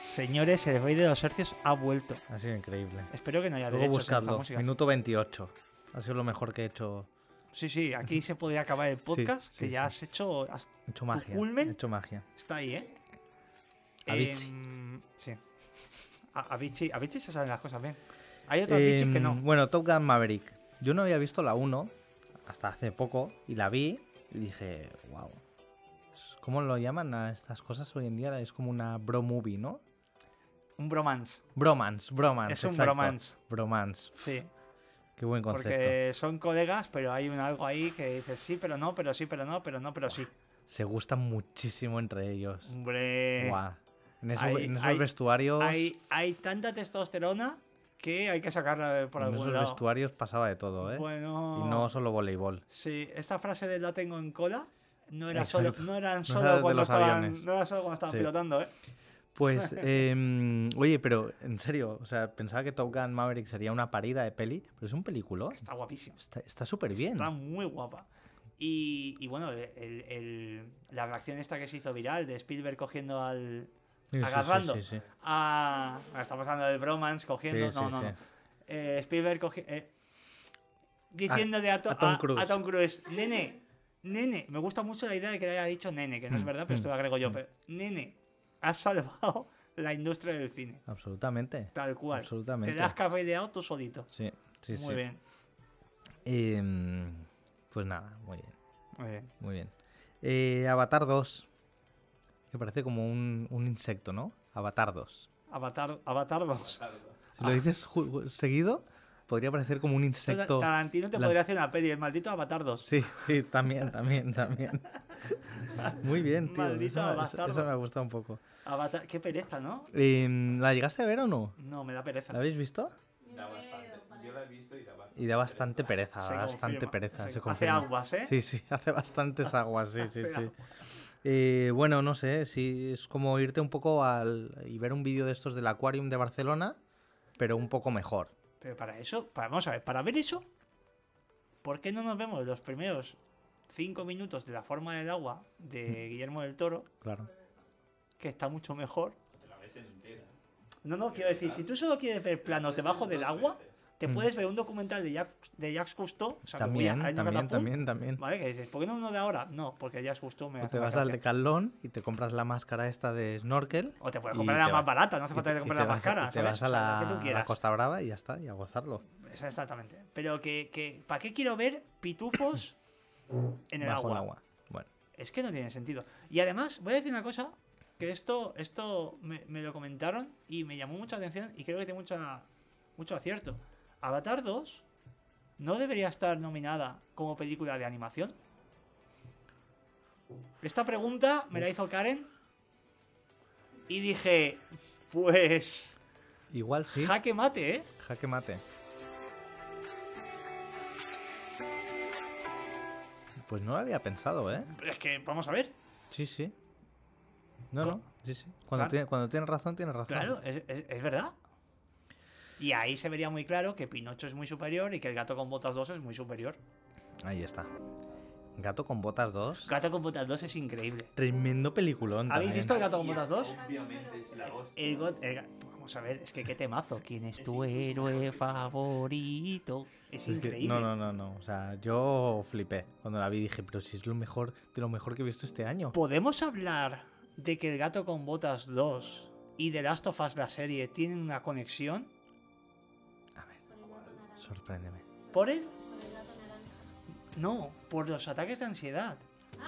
señores, el rey de los hercios ha vuelto. ha sido increíble. Espero que no haya Luego buscadlo. música. Minuto 28. Ha sido lo mejor que he hecho. Sí, sí, aquí se podría acabar el podcast, sí, que ya sí. has hecho... has- He hecho magia. culmen? He hecho magia. está ahí, ¿eh? Avicii. Em, sí. A- Avicii, Avicii se saben las cosas bien. Hay otros Avicii que no. Bueno, Top Gun Maverick. Yo no había visto la 1 hasta hace poco y la vi y dije, wow. ¿Cómo lo llaman a estas cosas hoy en día? Es como una bro movie, ¿no? Un bromance. Bromance, bromance. Es un exacto. bromance. Bromance. Sí. Qué buen concepto. Porque son colegas, pero hay un algo ahí que dices sí, pero no, pero sí, pero no, pero no, pero sí. Se gustan muchísimo entre ellos. Hombre. Guau. En, eso- hay- en esos hay- vestuarios. Hay, hay tanta testosterona que hay que sacarla de- por en algún esos lado. vestuarios pasaba de todo, ¿eh? Bueno, Y no solo voleibol. sí, esta frase de la tengo en cola no era solo, no eran No solo era cuando estaban, no era solo cuando estaban Sí. pilotando, ¿eh? Pues, em, oye, pero en serio, o sea, pensaba que Top Gun Maverick sería una parida de peli, pero es un película. Está guapísimo. Está está súper bien. Está muy guapa. Y, y bueno, el- el- la reacción esta que se hizo viral de Spielberg cogiendo al. Agarrando. a estamos hablando del bromance, cogiendo. No, no, no. Eh, Spielberg cogi- eh, diciéndole a, To- a Tom a- Cruise. a Tom Cruise, nene, nene, me gusta mucho la idea de que le haya dicho nene, que no es Mm, verdad, pero esto mm, lo agrego yo. pero, nene, has salvado la industria del cine. Absolutamente. Tal cual. Absolutamente. Te la has tú solito. Sí, sí, Muy sí. bien. Em, pues nada, muy bien, Muy bien. muy bien. Eh, Avatar 2. Que parece como un, un insecto, ¿no? Avatar 2. Avatar, Avatar 2. Si lo dices seguido, podría parecer como un insecto. Tarantino te podría hacer una peli, el maldito Avatar 2. Sí, sí, también, también, también. Muy bien, tío. Maldito Eso, eso- eso me ha gustado un poco. Avatar, qué pereza, ¿no? Em, ¿La llegaste a ver o no? No, me da pereza. ¿La habéis visto? Da bastante. Yo la he visto y da bastante. Y da bastante pereza, Se bastante confirma, pereza. se- se hace aguas, ¿eh? Sí, sí, hace bastantes aguas, sí, sí, sí. Eh, bueno, no sé, sí, es como irte un poco al y ver un vídeo de estos del Aquarium de Barcelona, pero un poco mejor. Pero para eso, para, vamos a ver, para ver eso, ¿por qué no nos vemos los primeros cinco minutos de la forma del agua de Guillermo del Toro, Claro. que está mucho mejor? Te la ves entera. No, no, quiero decir, si tú solo quieres ver planos debajo del agua, te Mm. puedes ver un documental de Jacques, de Jacques Cousteau, o sea, que voy a- También, también, Catapult, también, también. ¿Vale? Que dices, ¿por qué no uno de ahora? No, porque Jacques Cousteau me O hace te vas al gracia. Decathlon y te compras la máscara esta de snorkel. O te puedes comprar te la más barata, no hace falta te- que y compres te la más cara, Te vas a O sea, la, que tú. Costa Brava y ya está, y a gozarlo. Exactamente. Pero que, que ¿para qué quiero ver pitufos en el Bajo agua? el agua. Bueno, Es que no tiene sentido. Y además, voy a decir una cosa, que esto, esto me, me lo comentaron y me llamó mucha atención y creo que tiene mucha, mucho acierto. Avatar 2 no debería estar nominada como película de animación. Esta pregunta me la hizo Karen y dije, pues igual sí. jaque mate, ¿eh? Jaque mate. Pues no lo había pensado, ¿eh? Pero es que, vamos a ver, Sí, sí. No, no, sí, sí. Cuando, Claro. tiene, cuando tienes razón, tienes razón. Claro, es, es- es verdad. Y ahí se vería muy claro que Pinocho es muy superior y que el gato con botas 2 es muy superior. Ahí está. Gato con botas 2. Gato con botas 2 es increíble. Tremendo peliculón. ¿Habéis también. visto el gato con botas 2? Obviamente es la hostia. El el Vamos a ver, es que qué temazo. ¿Quién es tu héroe favorito? Es Es que- increíble. no, no, no, no. O sea, yo flipé cuando la vi. Dije, pero si es lo mejor de lo mejor que he visto este año. ¿Podemos hablar de que el gato con botas 2 y The Last of Us la serie tienen una conexión? Sorpréndeme. ¿Por él? No, por los ataques de ansiedad.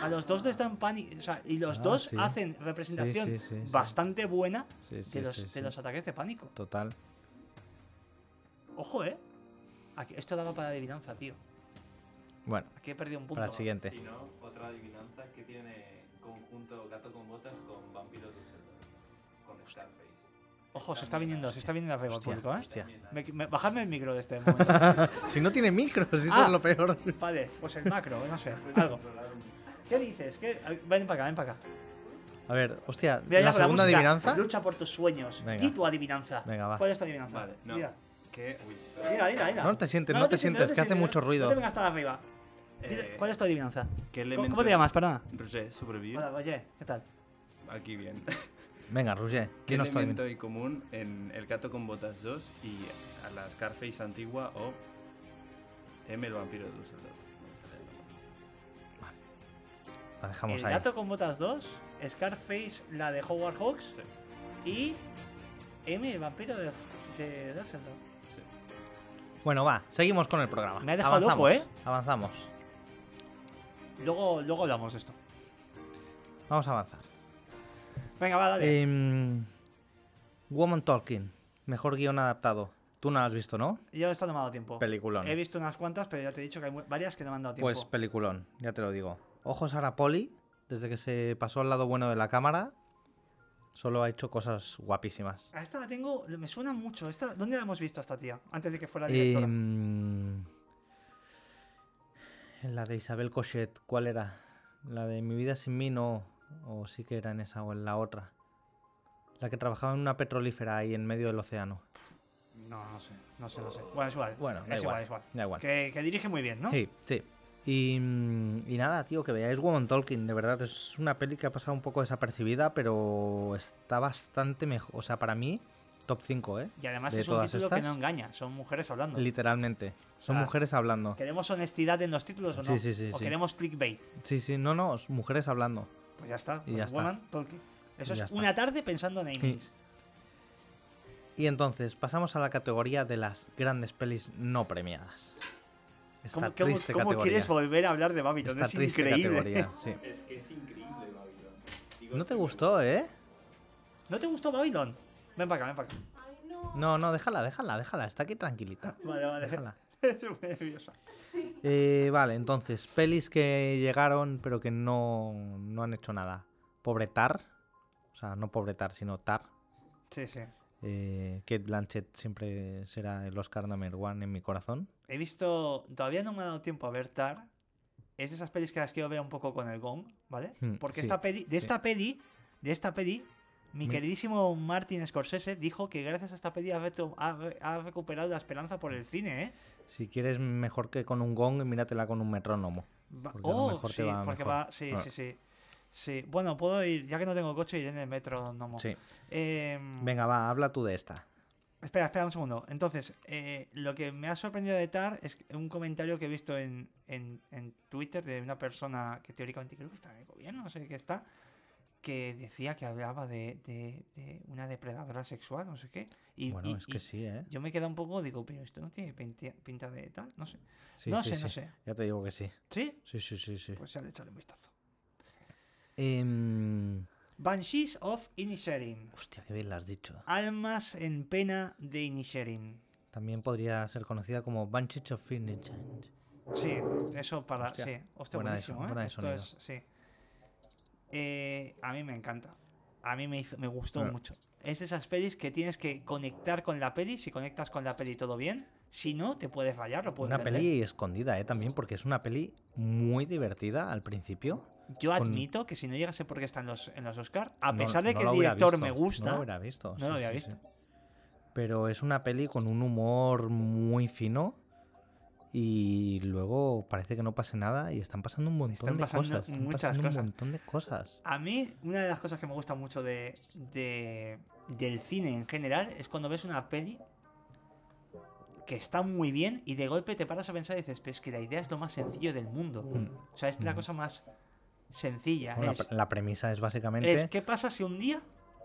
A los dos les dan pánico. O sea, y los Ah, dos sí. hacen representación Sí, sí, sí, sí. bastante buena Sí, sí, de, los, sí, de los ataques de pánico. Total. Ojo, eh. Aquí- esto daba para adivinanza, tío. Bueno, Aquí he perdido un punto. para el siguiente. Si no, otra adivinanza que tiene conjunto gato con botas con vampiro Dusseldorf. Con Scarface. Ojo, se está viniendo, se está viniendo arriba el público, ¿eh? hostia. Me- me- bajadme el micro de este momento. Si no tiene micros, eso Ah. es lo peor. vale, pues el macro, no sé, algo. ¿Qué dices? ¿Qué? Ven para acá, ven para acá. A ver, hostia, Mira, ya la con segunda música. adivinanza. Lucha por tus sueños. Venga. Di tu adivinanza. Venga, va. ¿Cuál es tu adivinanza? Vale, no. Mira, ¿Qué? Uy. mira, mira, mira. No te sientes, no te sientes, que hace mucho ruido. No te vengas hasta arriba. Eh, ¿Cuál es tu adivinanza? ¿Qué ¿Cómo, elemento cómo te llamas? Perdona. Roger, sobrevive. Hola, oye, ¿qué tal? Aquí bien. Venga, Roger, ¿Qué tu elemento hay común en El gato con botas 2 y a la Scarface antigua o M el vampiro de Dusseldorf? Verlo. La dejamos el ahí. gato con botas 2, Scarface, la de Howard Hawks y M, el vampiro de, de Dusseldorf. Sí. Bueno, va, seguimos con el programa. Me ha dejado Avanzamos, loco, ¿eh? Avanzamos. Luego, luego hablamos de esto. Vamos a avanzar. Venga, va, dale. Em, Woman Talking, mejor guion adaptado. Tú no lo has visto, ¿no? Yo esto no me ha dado tiempo. Peliculón. He visto unas cuantas, pero ya te he dicho que hay varias que no me han dado tiempo. Pues peliculón, ya te lo digo. Ojos a Poli, desde que se pasó al lado bueno de la cámara. Solo ha hecho cosas guapísimas. A esta la tengo, me suena mucho. Esta, ¿Dónde la hemos visto a esta tía? Antes de que fuera directora. Em, la de Isabel Cochet, ¿cuál era? La de Mi vida sin mí no. O sí que era en esa o en la otra. La que trabajaba en una petrolífera ahí en medio del océano. No, no sé, no sé, no sé. Bueno, es igual. Bueno, da es igual, igual, es igual. da igual. Que, que dirige muy bien, ¿no? Sí, sí. Y, mm, y nada, tío, que veáis Woman Talking, de verdad. Es una peli que ha pasado un poco desapercibida, pero está bastante mejor. O sea, para mí, top 5, ¿eh? Y además de es un título que no engaña, son mujeres hablando. Literalmente. Son sea, mujeres hablando. ¿Queremos honestidad en los títulos o no? Sí, sí, sí, ¿O sí. queremos clickbait? Sí, sí, no, no, es mujeres hablando. Pues ya está. Y pues ya está. Woman. Eso Y ya es está. una tarde pensando en Amy's. Y entonces pasamos a la categoría de las grandes pelis no premiadas. Esta ¿Cómo, cómo- triste cómo categoría. quieres volver a hablar de Babylon? Esta es triste increíble. sí. Es que es increíble, Babylon. Digo, ¿No te gustó, eh? ¿No te gustó Babylon? Ven para acá, ven para acá. No, no, déjala, déjala, déjala. Está aquí tranquilita. Vale, vale. Déjala. Nerviosa. Eh, vale, entonces, pelis que llegaron pero que no, no han hecho nada. Pobre Tar. O sea, no Pobre Tar, sino Tar. Sí, sí. Eh, Kate Blanchett siempre será el Oscar number one en mi corazón. He visto. Todavía no me ha dado tiempo a ver Tar. Es de esas pelis que las quiero ver un poco con el gong, ¿vale? Hmm, Porque sí, esta peli. De esta peli. De esta peli. Mi Mi- queridísimo Martin Scorsese dijo que gracias a esta peli ha, recuperado la esperanza por el cine, ¿eh? Si quieres mejor que con un gong, míratela con un metrónomo. Porque oh, mejor sí, va porque mejor. va. Sí, Ah. sí, sí. Sí, bueno, puedo ir, ya que no tengo coche, iré en el metro, no Sí. Em, Venga, va, habla tú de esta. Espera, espera un segundo. Entonces, eh, lo que me ha sorprendido de TAR es un comentario que he visto en, en- en Twitter de una persona que teóricamente creo que está en el gobierno, no sé qué está, que decía que hablaba de, de- de una depredadora sexual, no sé qué. Y, bueno, y- es que sí, ¿eh? yo me quedo un poco, digo, pero esto no tiene pinta de tal, no sé. Sí, no sí, sé, sí. no sé. Ya te digo que sí. ¿Sí? Sí, sí, sí, sí. Pues ya le echaré un vistazo. Em, Banshees of Inisherin. Hostia, qué bien lo has dicho. Almas en pena de Inisherin. También podría ser conocida como Banshees of Finnegan. Sí, eso para. Hostia, sí, hostia, buena buenísimo, ¿eh? Esto es. Sí. Eh, a mí me encanta. A mí me, hizo, me gustó mucho. Es de esas pelis que tienes que conectar con la peli. Si conectas con la peli, todo bien. Si no, te puede fallar, lo puedo Una entender. peli escondida, ¿eh? También, porque es una peli muy divertida al principio. Yo con- admito que si no llegase porque está en los, en los Oscar, a No- pesar de no que el director visto, me No gusta, lo hubiera visto. no lo había sí, visto. sí. Pero es una peli con un humor muy fino. Y luego parece que no pase nada y están pasando un montón Están de pasando cosas. Están muchas pasando cosas. un montón de cosas. A mí, una de las cosas que me gusta mucho de, de- del cine en general es cuando ves una peli que está muy bien y de golpe te paras a pensar y dices, pero es que la idea es lo más sencillo del mundo. Mm. O sea, es la Ujú. cosa más sencilla. Bueno, es, la, pre- la premisa es básicamente. es, ¿qué pasa si un día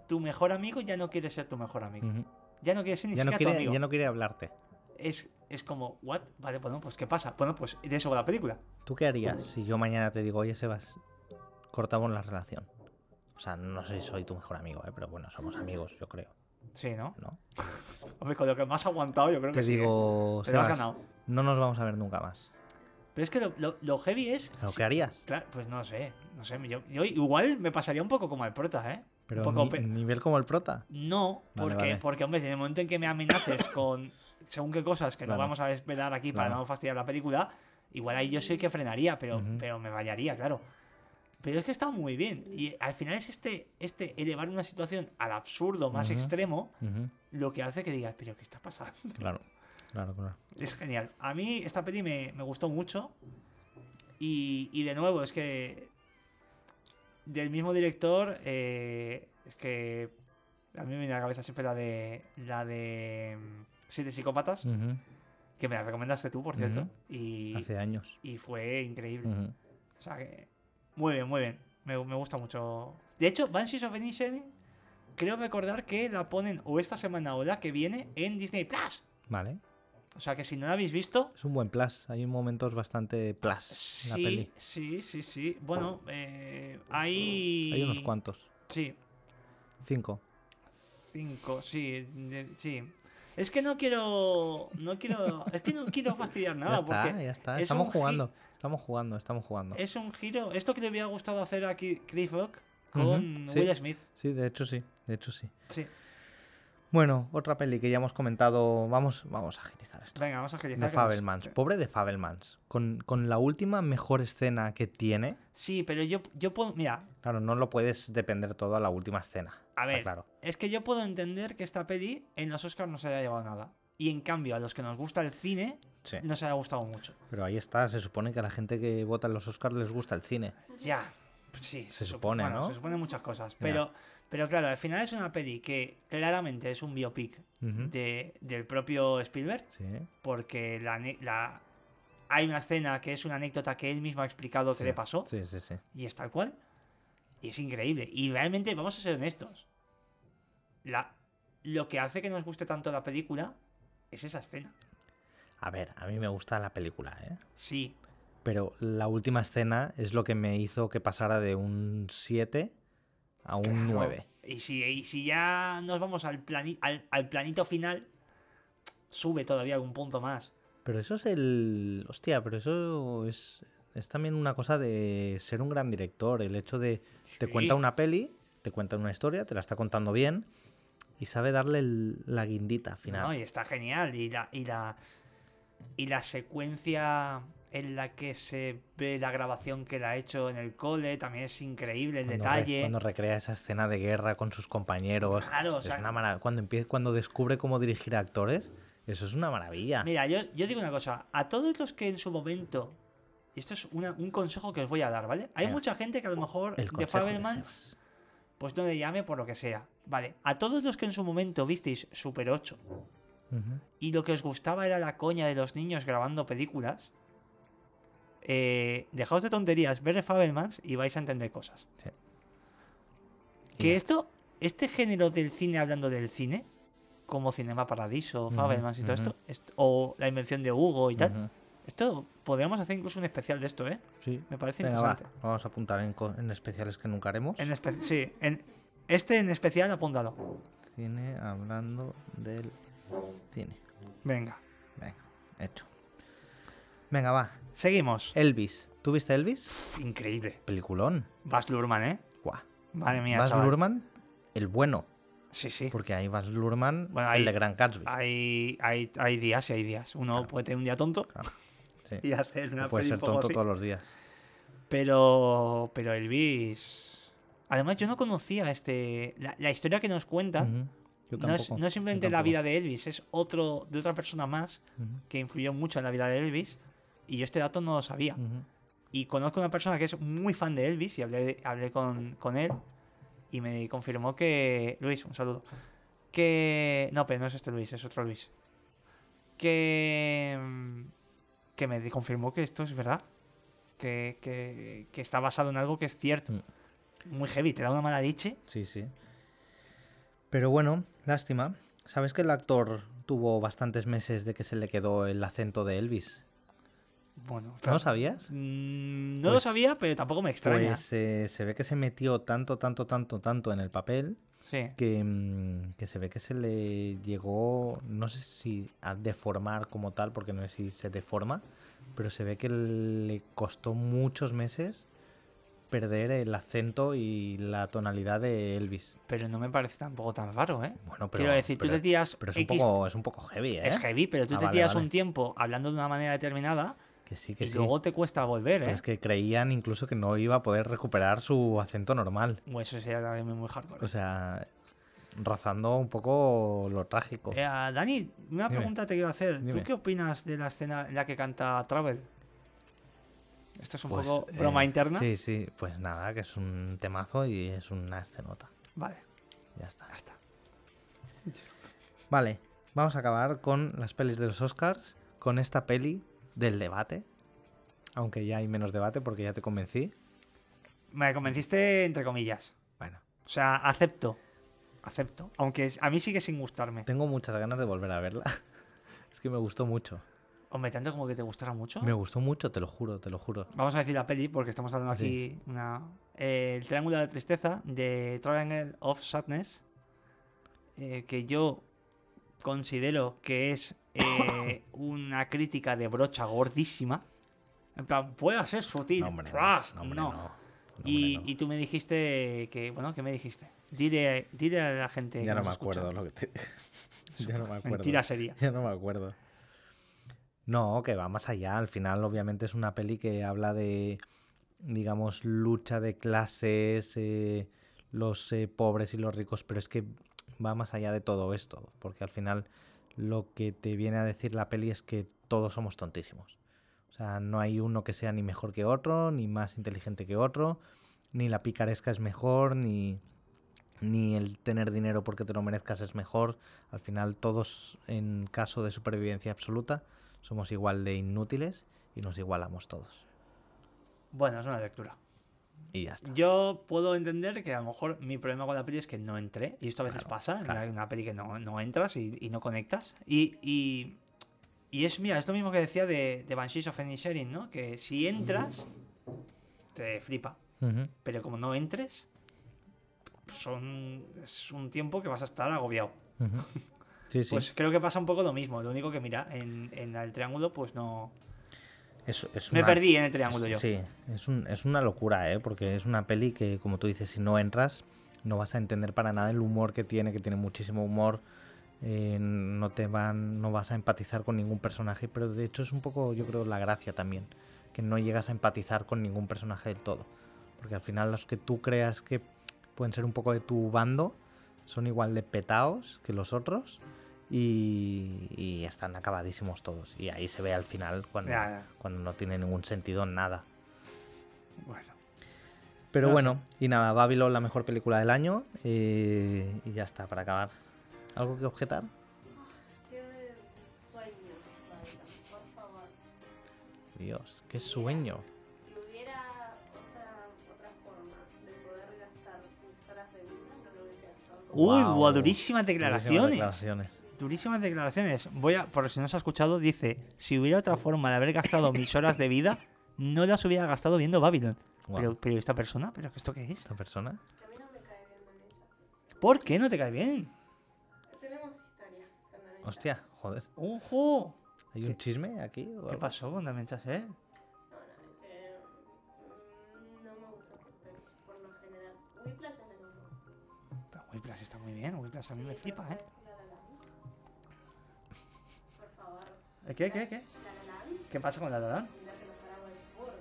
tu mejor amigo ya no quiere ser tu mejor amigo? Ya no quiere ser ni ya, no siquiera tu quiere, amigo. ya no quiere hablarte. Es, es como, ¿what? Vale, bueno, pues ¿qué pasa? Bueno, pues de eso va la película. ¿Tú qué harías si yo mañana te digo, oye, Sebas, cortamos la relación? O sea, no sé si soy tu mejor amigo, ¿eh? pero bueno, somos amigos, yo creo, Sí, ¿no? ¿no? Hombre, con lo que más has aguantado, yo creo Te que sí, ¿eh? digo, Pero has Sebas, ganado. no nos vamos a ver nunca más. Pero es que lo, lo- lo heavy es. ¿Pero si- qué harías? Claro, pues no sé, no sé. Yo, yo igual me pasaría un poco como el prota, ¿eh? Pero un poco ni- nivel como el prota. No, Vale, porque, vale. porque, hombre, en el momento en que me amenaces con según qué cosas que no Claro. vamos a desvelar aquí para Claro. no fastidiar la película, igual ahí yo sí que frenaría, pero, pero me vallaría, claro. Pero es que está muy bien. Y al final es este, este elevar una situación al absurdo más extremo lo que hace que digas, pero ¿qué está pasando? Claro, claro, claro. Es genial. A mí esta peli me, me gustó mucho. Y, y de nuevo, es que del mismo director, eh, es que a mí me viene a la cabeza siempre la de la de Siete Psicópatas, que me la recomendaste tú, por cierto. Y, Hace años. y fue increíble. O sea que, muy bien, muy bien. Me, me gusta mucho. De hecho, Banshees of Inisherin, creo recordar que la ponen o esta semana o la que viene en Disney Plus. Vale. O sea que si no la habéis visto, Es un buen plus. Hay momentos bastante plus en la Sí, peli. sí, sí, sí. Bueno, eh, hay. Hay unos cuantos. Sí, Cinco. cinco, sí, de- sí. Es que no quiero. No quiero. Es que no quiero fastidiar nada, ya está, porque ya está. es Estamos jugando. Estamos jugando, estamos jugando. es un giro. Esto que le hubiera gustado hacer aquí Cliff Rock con sí. Will Smith. Sí, de hecho sí. De hecho, sí. Sí. Bueno, otra peli que ya hemos comentado. Vamos, vamos a agilizar esto. Venga, vamos a agilizar. De que nos- Fabelmans. Pobre de Fabelmans. Con, con la última mejor escena que tiene. Sí, pero yo, yo puedo. Mira, Claro, no lo puedes depender todo a la última escena. A ver. Claro. Es que yo puedo entender que esta peli en los Oscars no se haya llevado nada. Y en cambio, a los que nos gusta el cine, Sí. nos haya gustado mucho. Pero ahí está. Se supone que a la gente que vota en los Oscars les gusta el cine. Ya, pues sí. Se sup- supone, bueno, ¿no? Se supone muchas cosas. Pero, pero claro, al final es una peli que claramente es un biopic de- del propio Spielberg. Sí. Porque la, hay una escena que es una anécdota que él mismo ha explicado que Sí. le pasó. Sí, sí, sí. Y es tal cual. Y es increíble. Y realmente, vamos a ser honestos. La, lo que hace que nos guste tanto la película es esa escena. A ver, a mí me gusta la película, ¿eh? Sí. Pero la última escena es lo que me hizo que pasara de un 7 a un claro. 9. Y si, y si ya nos vamos al, plani- al, al planito final, sube todavía algún punto más. Pero eso es el... Hostia, pero eso es, es también una cosa de ser un gran director. El hecho de... Te cuenta una peli, te cuenta una historia, te la está contando bien y sabe darle el- la guindita final. No, y está genial. Y la, y la. Y la secuencia en la que se ve la grabación que le ha hecho en el cole también es increíble, el Cuando re- detalle. cuando recrea esa escena de guerra con sus compañeros. Claro, o sea- una mara- cuando, empieza, cuando descubre cómo dirigir a actores, eso es una maravilla. Mira, yo, yo digo una cosa. A todos los que en su momento. Y esto es una- un consejo que os voy a dar, ¿vale? Hay mucha gente que a lo mejor de Fabelmans, pues no le llame por lo que sea. Vale, a todos los que en su momento visteis Super 8 Ujú. y lo que os gustaba era la coña de los niños grabando películas, eh, dejaos de tonterías, ver Fabelmans y vais a entender cosas. Sí. Que esto, este género del cine hablando del cine, como Cinema Paradiso, Fabelmans y todo esto, est- o la invención de Hugo y tal. Esto podríamos hacer incluso un especial de esto, ¿eh? Sí. Me parece Venga, va, interesante. Vamos a apuntar en, en especiales que nunca haremos. En sí, en, este en especial apúntalo. Cine hablando del cine. Venga. Venga, hecho. Venga, va. Seguimos. Elvis. ¿Tú viste Elvis? Increíble. Peliculón. Bas Luhrmann, ¿eh? Guau. Madre mía, Baz chaval. Luhrmann, el bueno. Sí, sí. Porque hay Baz Luhrmann, Bueno, el de Gran Gatsby. Hay, hay, hay días y hay días. Uno Claro. puede tener un día tonto Claro, sí. y hacer una puede ser tonto así. todos los días. Pero, pero Elvis... Además, yo no conocía este... La, la historia que nos cuenta. Yo no, es, no es simplemente la vida de Elvis, es otro de otra persona más que influyó mucho en la vida de Elvis. Y yo este dato no lo sabía. Y conozco a una persona que es muy fan de Elvis y hablé, hablé con, con él y me confirmó que... Luis, un saludo. Que... No, pero no es este Luis, es otro Luis. Que... Que me confirmó que esto es verdad. Que, que, que está basado en algo que es cierto. Mm. Muy heavy, te da una mala leche. Sí, sí. Pero bueno, lástima. ¿Sabes que el actor tuvo bastantes meses de que se le quedó el acento de Elvis? Bueno, ¿No lo sabías? Mm, no lo Pues- sabía, pero tampoco me extraña. Pues eh, se ve que se metió tanto, tanto, tanto, tanto en el papel sí. que, mm, que se ve que se le llegó, no sé si a deformar como tal, porque no sé si se deforma, pero se ve que le costó muchos meses perder el acento y la tonalidad de Elvis. Pero no me parece tampoco tan raro, ¿eh? Bueno, pero, Quiero decir, tú te tiras pero es un, poco, es un poco heavy, ¿eh? Es heavy, pero tú Ah, te vale, tiras vale. un tiempo hablando de una manera determinada Que sí, que y sí. luego te cuesta volver, Pero ¿eh? es que creían incluso que no iba a poder recuperar su acento normal. Bueno, eso sería también muy, hardcore. O sea, rozando un poco lo trágico. Eh, Dani, una Dime. pregunta te quiero hacer. Dime. ¿Tú qué opinas de la escena en la que canta Travel? Esto es un Pues, poco eh, broma interna. Sí, sí, pues nada, que es un temazo y es una escenota. Vale, Ya está. ya está. Vale, vamos a acabar con las pelis de los Oscars, con esta peli del debate. Aunque ya hay menos debate porque ya te convencí. Me convenciste entre comillas. Bueno, O sea, acepto. Acepto. Aunque a mí sigue sin gustarme. tengo muchas ganas de volver a verla. es que me gustó mucho. Hombre, tanto como que te gustara mucho. Me gustó mucho, te lo juro, te lo juro. Vamos a decir la peli porque estamos hablando Sí. aquí una eh, el Triángulo de la Tristeza de Triangle of Sadness eh, que yo considero que es eh, una crítica de brocha gordísima en plan puede ser sutil No, hombre, no, no, hombre, no. no. Y, hombre, no. y tú me dijiste que, bueno, ¿qué me dijiste? Dile, dile a la gente. que Ya no me escucha. acuerdo lo que te. ya no me acuerdo. Mentira sería. Ya no me acuerdo. No, que va más allá. Al final, obviamente, es una peli que habla de, digamos, lucha de clases, eh, los eh, pobres y los ricos, pero es que va más allá de todo esto, porque al final lo que te viene a decir la peli es que todos somos tontísimos. O sea, no hay uno que sea ni mejor que otro, ni más inteligente que otro, ni la picaresca es mejor, ni, ni el tener dinero porque te lo merezcas es mejor. Al final todos en caso de supervivencia absoluta somos igual de inútiles y nos igualamos todos. Bueno, es una lectura. Y ya está. Yo puedo entender que a lo mejor mi problema con la peli es que no entré. Y esto a veces Claro, pasa. claro. en una peli que no, no entras y, y no conectas. Y, y, y es, mira, es lo mismo que decía de, de Banshees of Inisherin, ¿no? Que si entras, te flipa. Pero como no entres, son, es un tiempo que vas a estar agobiado. Ujú. Sí, sí. Pues creo que pasa un poco lo mismo. Lo único que, mira, en, en el triángulo, pues no. Es- es Me una- perdí en el triángulo yo. Sí, es, un- es una locura, ¿eh? Porque es una peli que, como tú dices, si no entras, no vas a entender para nada el humor que tiene, que tiene muchísimo humor. eh, no te van, no vas a empatizar con ningún personaje, pero de hecho es un poco, yo creo, la gracia también, que no llegas a empatizar con ningún personaje del todo. Porque al final los que tú creas que pueden ser un poco de tu bando son igual de petaos que los otros y, y están acabadísimos todos. Y ahí se ve al final cuando, Ya, ya. cuando no tiene ningún sentido nada. Bueno. Pero No sé. bueno, y nada, Babylon la mejor película del año eh, y ya está, para acabar. ¿Algo que objetar? Qué sueño, Baila, por favor. Dios, qué sueño. Si hubiera otra, otra forma de poder gastar mis horas de vida, no Uy, buah, durísimas declaraciones. declaraciones. Durísimas declaraciones. Voy a, por si no se ha escuchado, dice: Si hubiera otra forma de haber gastado mis horas de vida, no las hubiera gastado viendo Babylon. Guau. Pero, pero esta persona, ¿pero esto qué es? Esta persona. ¿Por qué no te cae bien? Tenemos historia Hostia, joder. ¡Ojo! ¿Hay un chisme aquí? o ¿Qué algo? pasó con Damien Chazelle? Chapman. No, no, es que no me gusta su peli, por lo general. Whiplash es de nuevo. Pero Whiplash está muy bien. Whiplash a mí me flipa, ¿eh? ¿Qué, qué, qué? ¿Qué pasa con la La Land? mira que los paraguas es burdo.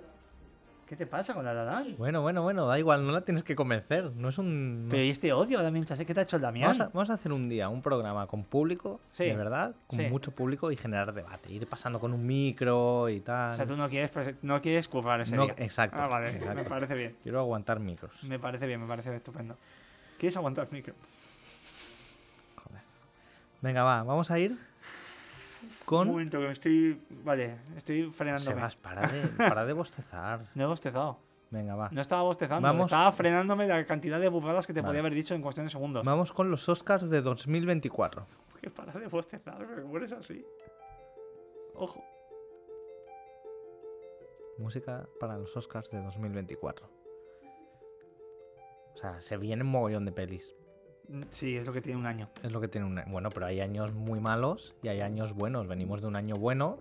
¿Qué te pasa con la La Land? Bueno, bueno, bueno, da igual, no la tienes que convencer. No es un. Pero ¿y este odio a Damien Chazelle? ¿Qué te ha hecho el Damián? Vamos a, vamos a hacer un día un programa con público, Sí, de verdad, con sí. mucho público y generar debate. Ir pasando con un micro y tal. O sea, tú no quieres, no quieres currar ese No, día. exacto, Ah, vale, exacto. me parece bien. Quiero aguantar micros. Me parece bien, me parece estupendo. ¿Quieres aguantar micro? Joder. Venga, va, vamos a ir Un con. momento, que me estoy. Vale, estoy frenándome. Sebas, para de, para de bostezar. No he bostezado. Venga, va. No estaba bostezando. Vamos- Estaba frenándome la cantidad de bufadas que te Vale. podía haber dicho en cuestión de segundos. Vamos con los Oscars de 2024. Que para de bostezar, me mueres así. Ojo. Música para los Oscars de 2024. O sea, se vienen mogollón de pelis. Mm, Sí, es lo que tiene un año. Es lo que tiene un... Bueno, pero hay años muy malos y hay años buenos. Venimos de un año bueno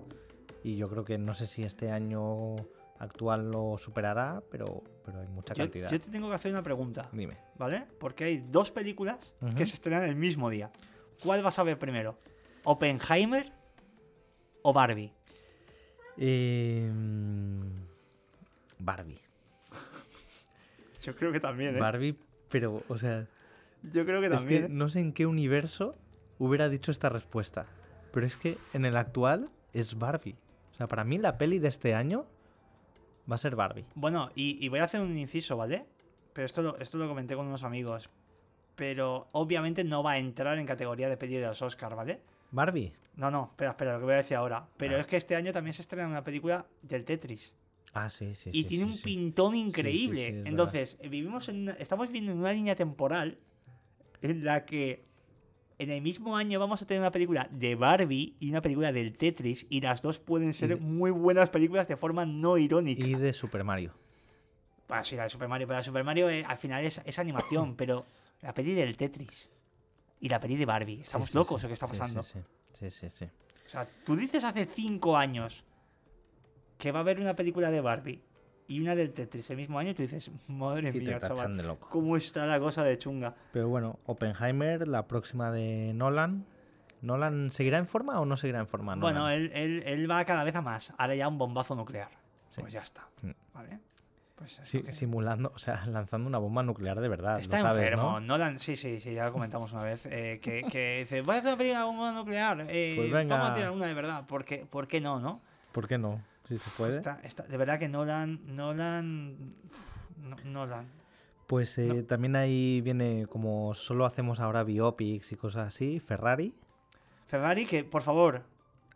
y yo creo que no sé si este año actual lo superará, pero, pero hay mucha Yo, cantidad. yo te tengo que hacer una pregunta, Dime. ¿vale? Porque hay dos películas que se estrenan el mismo día. ¿Cuál vas a ver primero? ¿Oppenheimer o Barbie? Eh, Barbie. Yo creo que también, ¿eh? Barbie, pero, o sea, Yo creo que es también. que ¿eh? no sé en qué universo hubiera dicho esta respuesta. Pero es que en el actual es Barbie. O sea, para mí la peli de este año va a ser Barbie. Bueno, y, y voy a hacer un inciso, ¿vale? Pero esto lo, esto lo comenté con unos amigos. Pero obviamente no va a entrar en categoría de peli de los Oscars, ¿vale? Barbie. No, no, espera, espera, lo que voy a decir ahora. Pero Ah. es que este año también se estrena una película del Tetris. Ah, sí, sí. y sí, tiene sí, un sí. pintón sí, increíble. sí, es Entonces, vivimos en una- estamos viviendo en una línea temporal en la que en el mismo año vamos a tener una película de Barbie y una película del Tetris y las dos pueden ser de- muy buenas películas de forma no irónica. Y de Super Mario. Bueno, sí, la de Super Mario, pero la de Super Mario eh, al final es, es animación, pero la peli del Tetris y la peli de Barbie, estamos sí, locos sí. o qué está pasando. Sí, sí, sí, sí, sí. O sea, tú dices hace cinco años que va a haber una película de Barbie y una del Tetris el mismo año y tú dices, madre mía, chaval, de loco. ¿cómo está la cosa de chunga? Pero bueno, Oppenheimer, la próxima de Nolan. ¿Nolan seguirá en forma o no seguirá en forma? Bueno, él, él, él va cada vez a más. Ahora ya un bombazo nuclear. Sí. Pues ya está. Mm. ¿Vale? Pues Sí, que- simulando, o sea, lanzando una bomba nuclear de verdad. lo Está sabes, enfermo. ¿no? Nolan, sí, sí, sí, ya lo comentamos una vez. eh, que, que dice, voy a hacer una película de bomba nuclear. eh, Pues venga. Vamos a tirar una de verdad. ¿Por qué, por qué no, no? ¿Por qué no? Si se puede. Está- está- de verdad que Nolan. Nolan. no- Nolan. Pues eh, también ahí viene, como solo hacemos ahora biopics y cosas así, Ferrari, Ferrari, que por favor,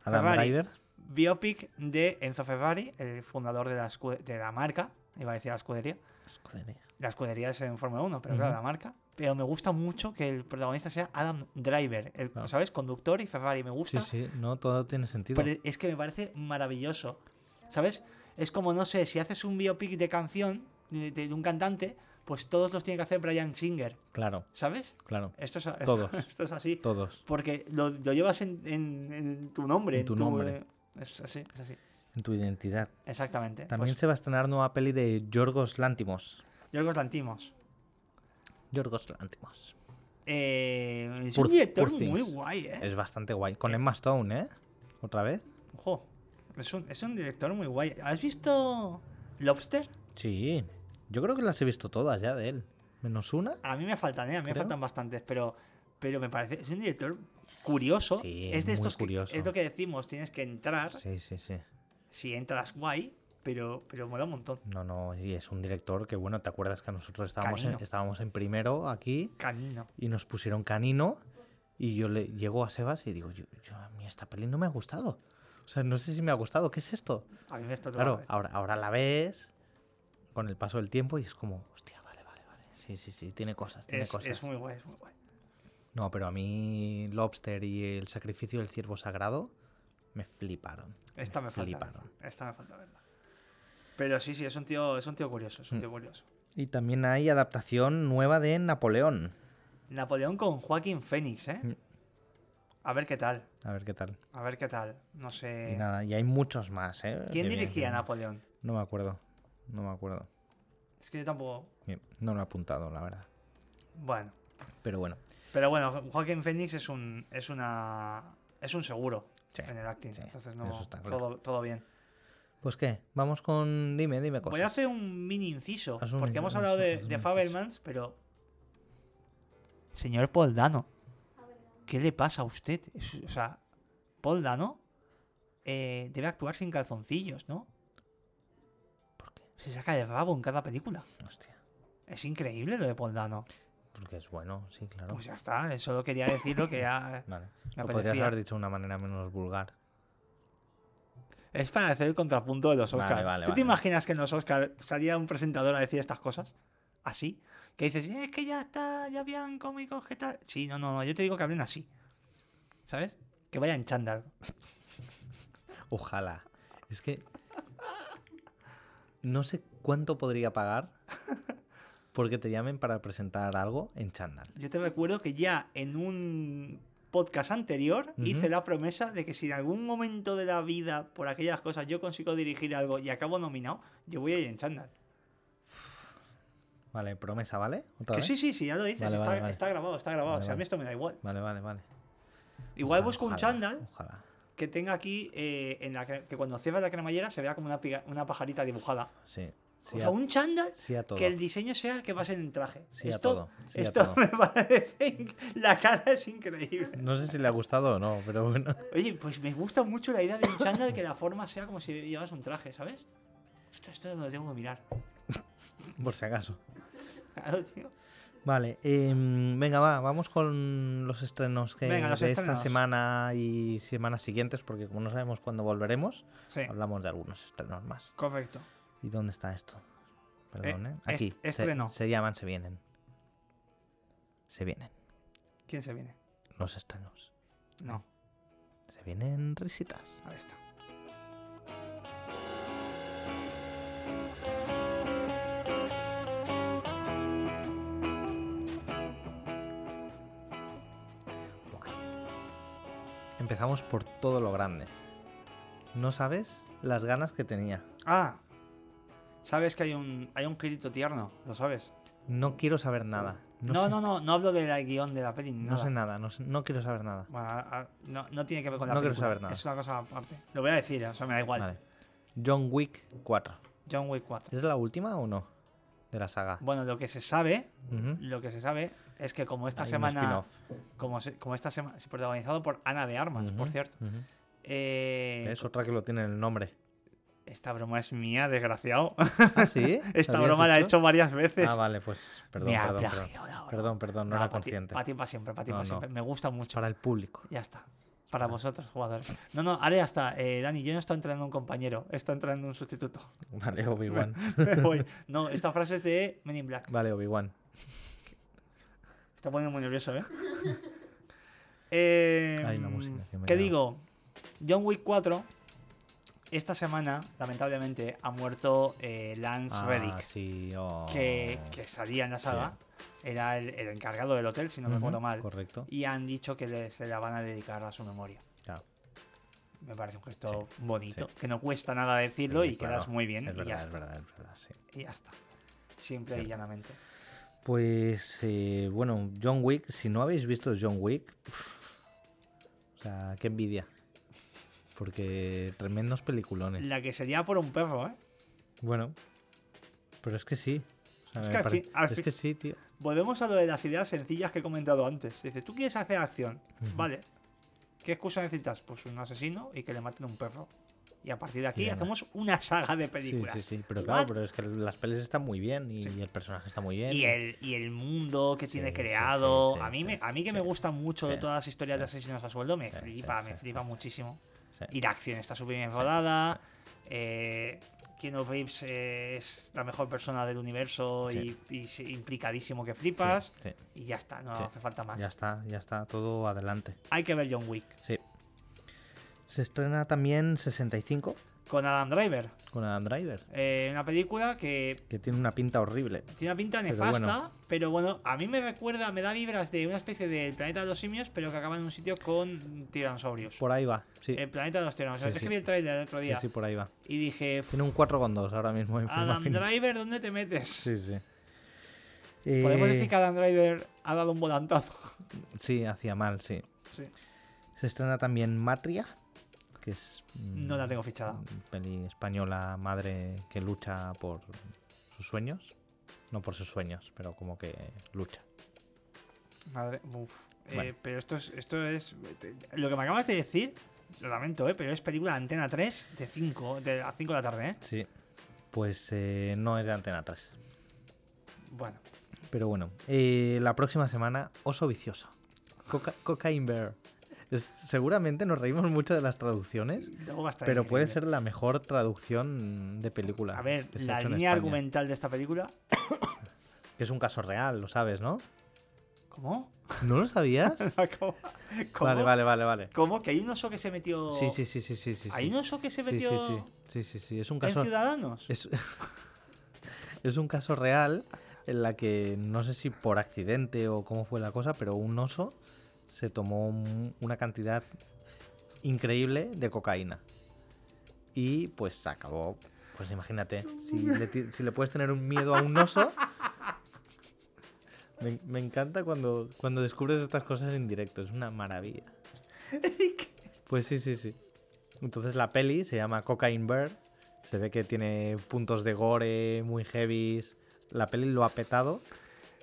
Adam Ferrari. Biopic de Enzo Ferrari, el fundador de la, de la marca. Iba a decir la escudería. Escudería. La escudería es en Fórmula 1, pero claro, la marca. Pero me gusta mucho que el protagonista sea Adam Driver, el. ¿sabes? Conductor y Ferrari. Me Sí, gusta. sí, no, todo tiene sentido. Pero es que me parece maravilloso. ¿Sabes? Es como, no sé, si haces un biopic de canción de, de- de un cantante, pues todos los tiene que hacer Brian Singer. Claro, ¿Sabes? claro, Esto es, esto- Todos. esto es así. todos. Porque lo, lo llevas en, en- en tu nombre. En tu nombre. eh, es así, es así. En tu identidad. Exactamente. También Pues, se va a estrenar nueva peli de Yorgos Lantimos. Yorgos Lantimos. Yorgos Lantimos. Eh, es un director muy guay, ¿eh? Es bastante guay. Con Emma Stone, ¿eh? ¿Otra vez? Ojo. Es un, es un director muy guay. ¿Has visto Lobster? Sí. Yo creo que las he visto todas ya de él. Menos una. A mí me faltan, ¿eh? A mí me faltan bastantes, pero, pero me parece. Es un director curioso. Sí, es de muy estos que. Es lo que decimos, tienes que entrar. Sí, sí, sí. Si entras, guay, pero, pero mola un montón. No, no, y es un director que, bueno, ¿te acuerdas que nosotros estábamos en, estábamos en primero aquí Canino. y nos pusieron canino y yo le llego a Sebas y digo, yo, yo- a mí esta peli no me ha gustado. O sea, no sé si me ha gustado. ¿Qué es esto? A mí me la Claro, ahora, ahora la ves con el paso del tiempo y es como, hostia, vale, vale, vale. Sí, sí, sí, tiene cosas, tiene Es, cosas. es muy guay, es muy guay. No, pero a mí Lobster y el sacrificio del ciervo sagrado me fliparon. Esta me falta. fliparon. Esta me falta verla. Pero sí, sí, es un tío, es un tío curioso, es un Mm. tío curioso. Y también hay adaptación nueva de Napoleón. Napoleón con Joaquín Phoenix, ¿eh? Mm. A ver qué tal. A ver qué tal. A ver qué tal. No sé. Y nada, y hay muchos más, ¿eh? ¿Quién dirigía. Napoleón? No me acuerdo. No me acuerdo. Es que yo tampoco. No lo he apuntado, la verdad. Bueno. Pero bueno. Pero bueno, Joaquín Phoenix es un. es una. es un seguro Sí, en el acting. sí, entonces no. todo bien. Pues qué, vamos con. Dime, dime cosas. Voy a hacer un mini inciso. Un- porque hemos hablado de, de. Fabelmans, pero. Señor Paul Dano, ¿qué le pasa a usted? Es- o sea, Paul Dano eh, debe actuar sin calzoncillos, ¿no? ¿Por qué? Se saca el rabo en cada película. Hostia. Es increíble lo de Paul Dano. Porque es bueno, sí, claro. Pues ya está, solo quería decirlo que ya Vale. me Lo podrías haber dicho de una manera menos vulgar. Es para hacer el contrapunto de los Oscars. vale, ¿Tú te imaginas que en los Oscars saliera un presentador a decir estas cosas? Así. Que dices, es que ya está, ya habían cómicos que tal. Sí, no, no, no, yo te digo que hablen así. ¿Sabes? Que vayan chándal. Ojalá. Es que. No sé cuánto podría pagar porque te llamen para presentar algo en chándal. Yo te recuerdo que ya en un podcast anterior hice la promesa de que si en algún momento de la vida, por aquellas cosas, yo consigo dirigir algo y acabo nominado, yo voy a ir en chándal. Vale, promesa, ¿vale? ¿Otra Que vez? sí, sí, sí, ya lo dices. Vale, está, vale, vale. está grabado, está grabado. Vale, o sea, a mí esto me da igual. Vale, vale, vale. Igual Ojalá, busco un ojalá, chándal Ojalá. que tenga aquí, eh, en la que cuando cierras la cremallera se vea como una, piga- una pajarita dibujada. Sí. Sí o a, sea, un chándal sí que el diseño sea que vas en traje. Sí a esto esto me parece. La cara es increíble. No sé si le ha gustado o no, pero bueno. Oye, pues me gusta mucho la idea de un chándal que la forma sea como si llevas un traje, ¿sabes? Esto me lo tengo que mirar. Por si acaso. Claro, tío. Vale, em, venga, va, vamos con los estrenos que Venga, los de estrenos. esta semana y semanas siguientes, porque como no sabemos cuándo volveremos, hablamos de algunos estrenos más. correcto. ¿Y dónde está esto? Perdón, Eh, ¿eh? est- Aquí. se- estreno. Se, llaman, se vienen. Se vienen. ¿Quién se viene? Los estrenos. No, Se vienen risitas. ahí está. Empezamos por todo lo grande. No sabes las ganas que tenía. Ah, Sabes que hay un, hay un girito tierno, ¿lo sabes? No quiero saber nada. No, No, sé, no, no, no, hablo del guion de la peli, ni no nada. sé nada, no, quiero saber nada. Bueno, a- a- no, no tiene que ver con la No quiero saber nada. Es una cosa aparte. Lo voy a decir, ¿eh? o sea, me da igual. Vale. John Wick 4. John Wick 4. ¿Es la última o no? De la saga. Bueno, lo que se sabe, lo que se sabe es que como esta Hay semana, como, se- como esta semana, protagonizado por Ana de Armas, por cierto. Eh, Es otra que lo tiene en el nombre. Esta broma es mía, desgraciado. ¿Ah, sí? esta ¿La habías broma la he hecho varias veces. Ah, vale, pues perdón, Me ha perdón, perdón. broma. Perdón, perdón, no, era consciente. Para ti, para siempre, para ti, No, para no. siempre. Me gusta mucho. Para el público. Ya está. Para vosotros, jugadores. No, no, ahora ya está. Eh, Dani, yo no estoy entrenando un compañero, está entrenando un sustituto. Vale, Obi-Wan. No, esta frase es de Men in Black. vale, Obi-Wan. Está poniendo muy nervioso, ¿eh? Eh, Ay, la música, que ¿Qué digo? John Wick 4, esta semana, lamentablemente, ha muerto eh, Lance Ah, Reddick, sí, oh. que, que salía en la saga. Era el, el encargado del hotel, si no Ujú, recuerdo mal. Correcto. Y han dicho que le- se la van a dedicar a su memoria. Claro. Me parece un gesto bonito, que no cuesta nada decirlo y claro. quedas muy bien. Es y, verdad, ya es está, verdad, es verdad, sí. y ya está. Simple y llanamente. Pues, eh, bueno, John Wick, si no habéis visto John Wick, o sea, qué envidia. Porque tremendos peliculones. La que sería por un perro, ¿eh? Bueno, pero es que sí. O sea, Es que al fin- al es que sí, tío. Volvemos a lo de las ideas sencillas que he comentado antes. Dice, tú quieres hacer acción, vale. ¿Qué excusa necesitas? Pues un asesino y que le maten a un perro. Y a partir de aquí hacemos una saga de Sí, películas. sí, sí. Pero Igual- claro, pero es que las pelis están muy bien y, Sí. el personaje está muy bien. Y el, y el mundo que tiene Sí, sí, creado. sí, a, mí sí, me, a mí que me sí, gustan mucho de sí, todas las historias de sí. asesinos a sueldo, me Sí, flipa, sí, me sí, flipa sí. muchísimo. Sí. La acción está súper bien rodada. Eh, Keanu Reeves eh, es la mejor persona del universo Sí. y, implicadísimo que flipas. Sí, sí. Y ya está, no hace falta más. Ya está, ya está, todo adelante. Hay que ver John Wick. Sí. Se estrena también 65 Con Adam Driver. con Adam Driver, Eh, una película que que tiene una pinta horrible. tiene una pinta Pero nefasta, bueno. pero bueno, a mí me recuerda, me da vibras de una especie del planeta de los simios, pero que acaba en un sitio con tiranosaurios. Por ahí va, sí. El planeta de los tiranosaurios. Sí, es que vi el trailer el otro día sí, por ahí va. y dije, Tiene un 4,2 ahora mismo en Adam. Driver, ¿dónde te metes? Sí, sí. Podemos Eh, decir que Adam Driver ha dado un volantazo. Sí, hacía mal, sí. Sí. Se estrena también Matria, que es. mm, No la tengo fichada. Peli española, madre que lucha por sus sueños. No por sus sueños, pero como que lucha. Madre, uf. Eh, pero esto es, esto es. Lo que me acabas de decir, lo lamento, ¿eh? pero es película de Antena 3 de 5, de, a 5 de la tarde, ¿eh? Sí. Pues eh, no es de Antena 3. Bueno, Pero bueno, eh, la próxima semana, Oso Vicioso. Coca Cocaine Bear. Es- seguramente nos reímos mucho de las traducciones, pero puede ser la mejor traducción de película. A ver, la en línea argumental de esta película. Que es un caso real, lo sabes, ¿no? ¿Cómo? ¿No lo sabías? ¿Cómo? ¿Cómo? Vale, vale, vale, vale. ¿Cómo? ¿Que hay un oso que se metió. Sí, sí, sí, sí, sí, sí. ¿Hay sí. un oso que se Sí, metió sí, sí. Sí, sí, sí. Es un en caso. Ciudadanos? Es, es un caso real en la que no sé si por accidente o cómo fue la cosa, pero un oso se tomó un- una cantidad increíble de cocaína. Y pues acabó. Pues imagínate, si le, si le puedes tener un miedo a un oso. Me, me encanta cuando, cuando descubres estas cosas en directo, es una maravilla. Pues sí, sí, sí. Entonces la peli se llama Cocaine Bear. Se ve que tiene puntos de gore muy heavies. La peli lo ha petado.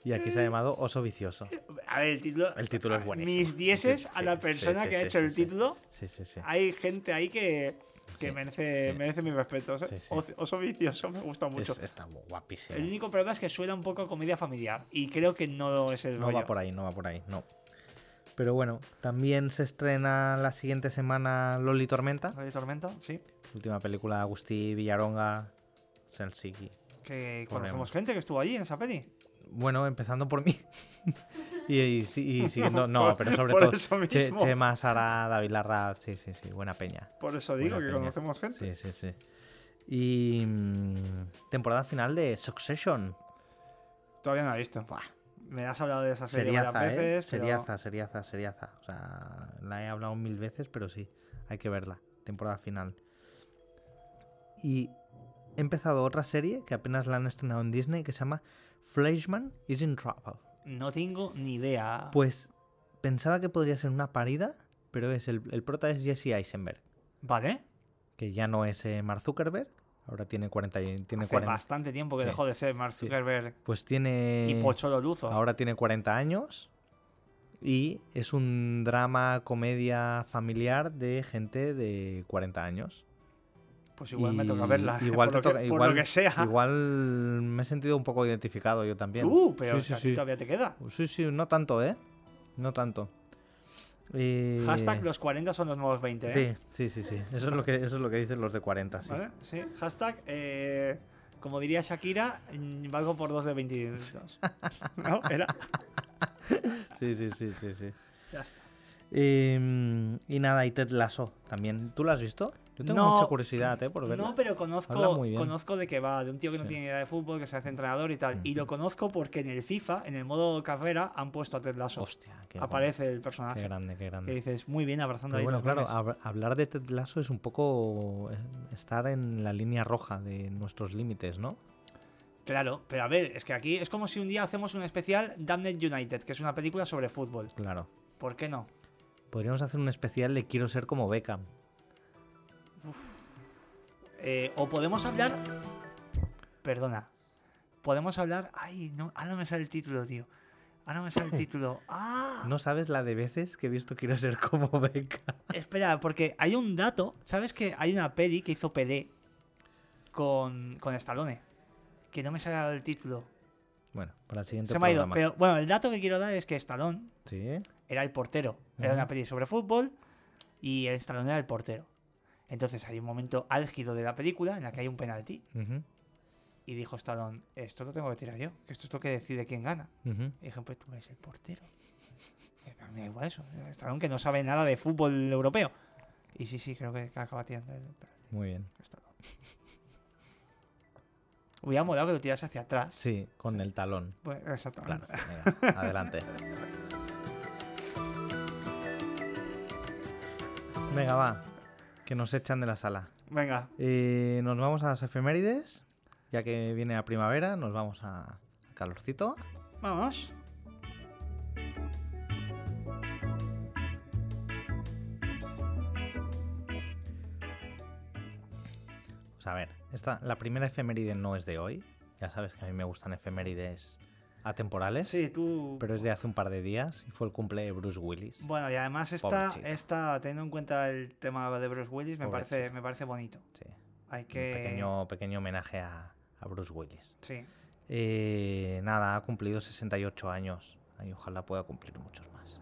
Y aquí se ha llamado Oso Vicioso. A ver, el título. El título es buenísimo. Mis dieces Sí, a la sí, persona sí, que ha sí, hecho sí, el sí. título. Sí, sí, sí. Hay gente ahí que, que Sí, merece, sí. merece mis respetos. ¿eh? Sí, sí. Oso- Oso vicioso me gusta mucho. Es- está guapísimo. El único problema es que suena un poco a comedia familiar. Y creo que no es el No rollo. va por ahí, no va por ahí, no. Pero bueno, también se estrena la siguiente semana Loli Tormenta. ¿Radio Tormenta? Sí. Última película de Agustí Villaronga, Selsiki. Que conocemos gente que estuvo allí en esa peli. Bueno, empezando por mí. y, y si- y siguiendo. No, pero sobre por todo. eso Che-. Chema, Sara, David Larraz. Sí, sí, sí. Buena peña. Por eso digo Buena que peña. conocemos gente. Sí, sí, sí. Y. mm, temporada final de Succession. Todavía no la he visto. Me has hablado de esa serie varias ¿eh? veces. pero- Seriaza, seriaza, seriaza. O sea, la he hablado mil veces, pero sí. Hay que verla. Temporada final. Y he empezado otra serie que apenas la han estrenado en Disney que se llama Fleischman is in Trouble. No tengo ni idea. Pues pensaba que podría ser una parida, pero es el, el prota es Jesse Eisenberg, ¿Vale? que ya no es eh, Mark Zuckerberg, ahora tiene 40 y- tiene Hace 40 bastante tiempo que Sí. dejó de ser Mark Sí. Zuckerberg pues tiene y Pocholo Luzo. ahora tiene 40 años y es un drama comedia familiar de gente de 40 años. Pues igual me Y toca verla. Igual por, te lo toca, que, por igual, lo que sea. igual me he sentido un poco identificado yo también. Uh, pero sí, sí, sí. todavía te queda. Sí, sí, no tanto, ¿eh? No tanto. Eh, Hashtag los 40 son los nuevos 20, ¿eh? Sí, sí, sí, sí. Eso es lo que, eso es lo que dicen los de 40, sí. ¿Vale? Sí. Hashtag, eh, como diría Shakira, mm, valgo por dos de 22. ¿No? Era. Sí, sí, sí, sí, sí. Ya está. Eh, y nada, y Ted Lasso también. ¿Tú lo has visto? Yo tengo No, mucha curiosidad, ¿eh? Por verla. No, pero conozco, conozco de que va, de un tío que no Sí. tiene idea de fútbol, que se hace entrenador y tal. Y lo conozco porque en el FIFA, en el modo carrera, han puesto a Ted Lasso. Hostia, qué. Aparece el qué personaje. grande, qué Que grande. dices, muy bien, abrazando Pero ahí bueno, claro, hab- hablar de Ted Lasso es un poco eh, estar en la línea roja de nuestros límites, ¿no? Claro, pero a ver, es que aquí es como si un día hacemos un especial Damned United, que es una película sobre fútbol. Claro. ¿Por qué no? Podríamos hacer un especial de Quiero ser como Beckham. Eh, o podemos hablar. Perdona. Podemos hablar. Ay, no, ahora me sale el título, tío. Ahora me sale el título. ¡Ah! No sabes la de veces que he visto Quiero ser como Beckham. Espera, porque hay un dato. ¿Sabes que hay una peli que hizo Pelé con, con Stallone? Que no me sale el título. Bueno, para el siguiente Se me ha ido. Pero bueno, el dato que quiero dar es que Stallone Sí, era el portero. Era una peli sobre fútbol y el Stallone era el portero. Entonces hay un momento álgido de la película en la que hay un penalti. Y dijo Stallone, esto lo tengo que tirar yo, que esto es lo que decide quién gana. ujú. Y dije, pues tú eres el portero. Y a mí me da igual eso. Stallone que no sabe nada de fútbol europeo. Y sí, sí, creo que acaba tirando el penalti. Muy bien. Stallone. Hubiera molado que lo tirase hacia atrás. Sí, con el talón. Pues, exactamente. Claro. Venga, adelante. Venga, va. Que nos echan de la sala. Venga, Eh, nos vamos a las efemérides. Ya que viene la primavera, nos vamos a calorcito. vamos. Pues a ver, esta, la primera efeméride no es de hoy. Ya sabes que a mí me gustan efemérides atemporales. Sí, tú. Pero es de hace un par de días y fue el cumple de Bruce Willis. Bueno, y además esta, esta, teniendo en cuenta el tema de Bruce Willis, me parece, me parece bonito. Sí, Hay un que. pequeño, pequeño homenaje a, a Bruce Willis. Sí. Eh, nada, ha cumplido 68 años. Y ojalá pueda cumplir muchos más.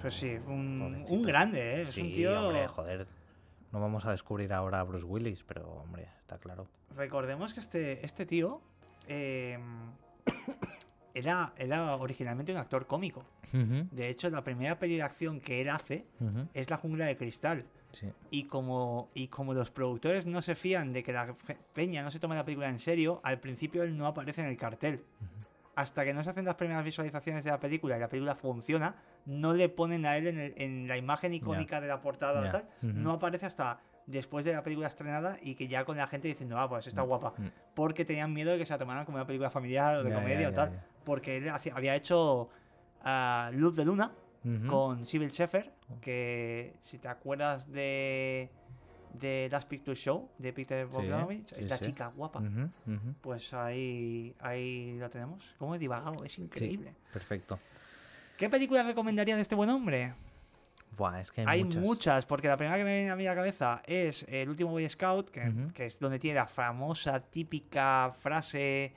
Pues sí, un, un grande, ¿eh? Es sí, un tío. hombre, joder. No vamos a descubrir ahora a Bruce Willis, pero hombre, está claro. Recordemos que este, este tío eh, era, era originalmente un actor cómico. De hecho, la primera peli de acción que él hace es La jungla de cristal. sí. Y como, y como los productores no se fían de que la peña no se tome la película en serio, al principio él no aparece en el cartel. Hasta que no se hacen las primeras visualizaciones de la película y la película funciona, no le ponen a él en, el- en la imagen icónica de la portada tal. No aparece hasta después de la película estrenada y que ya con la gente diciendo, ah, pues está guapa. Mm. Porque tenían miedo de que se la tomaran como una película familiar o de comedia o tal. Porque él hacía- había hecho ah, Luz de Luna, con Sybil Shepherd, que si te acuerdas de de Last Picture Show de Peter Bogdanovich, sí, esta sí. chica guapa, pues ahí ahí lo tenemos. ¿Cómo he divagado? Es increíble. Perfecto. ¿Qué película recomendaría de este buen hombre? Buah, es que hay, Hay muchas. muchas. porque la primera que me viene a mí a la cabeza es El último Boy Scout, que, es donde tiene la famosa, típica frase.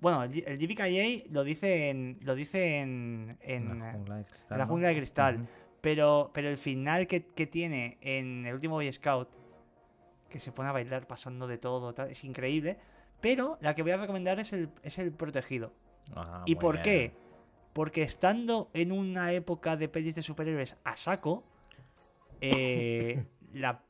Bueno, el, GPKJ lo dice en. Lo dice en. en, la jungla de cristal. en la ¿no? jungla de cristal. Ujú. pero, pero el final que, que tiene en el último Boy Scout, que se pone a bailar pasando de todo, tal, es increíble. Pero la que voy a recomendar es el, es el protegido. Ah, ¿Y por bien. qué? Porque estando en una época de pelis de superhéroes a saco, eh, la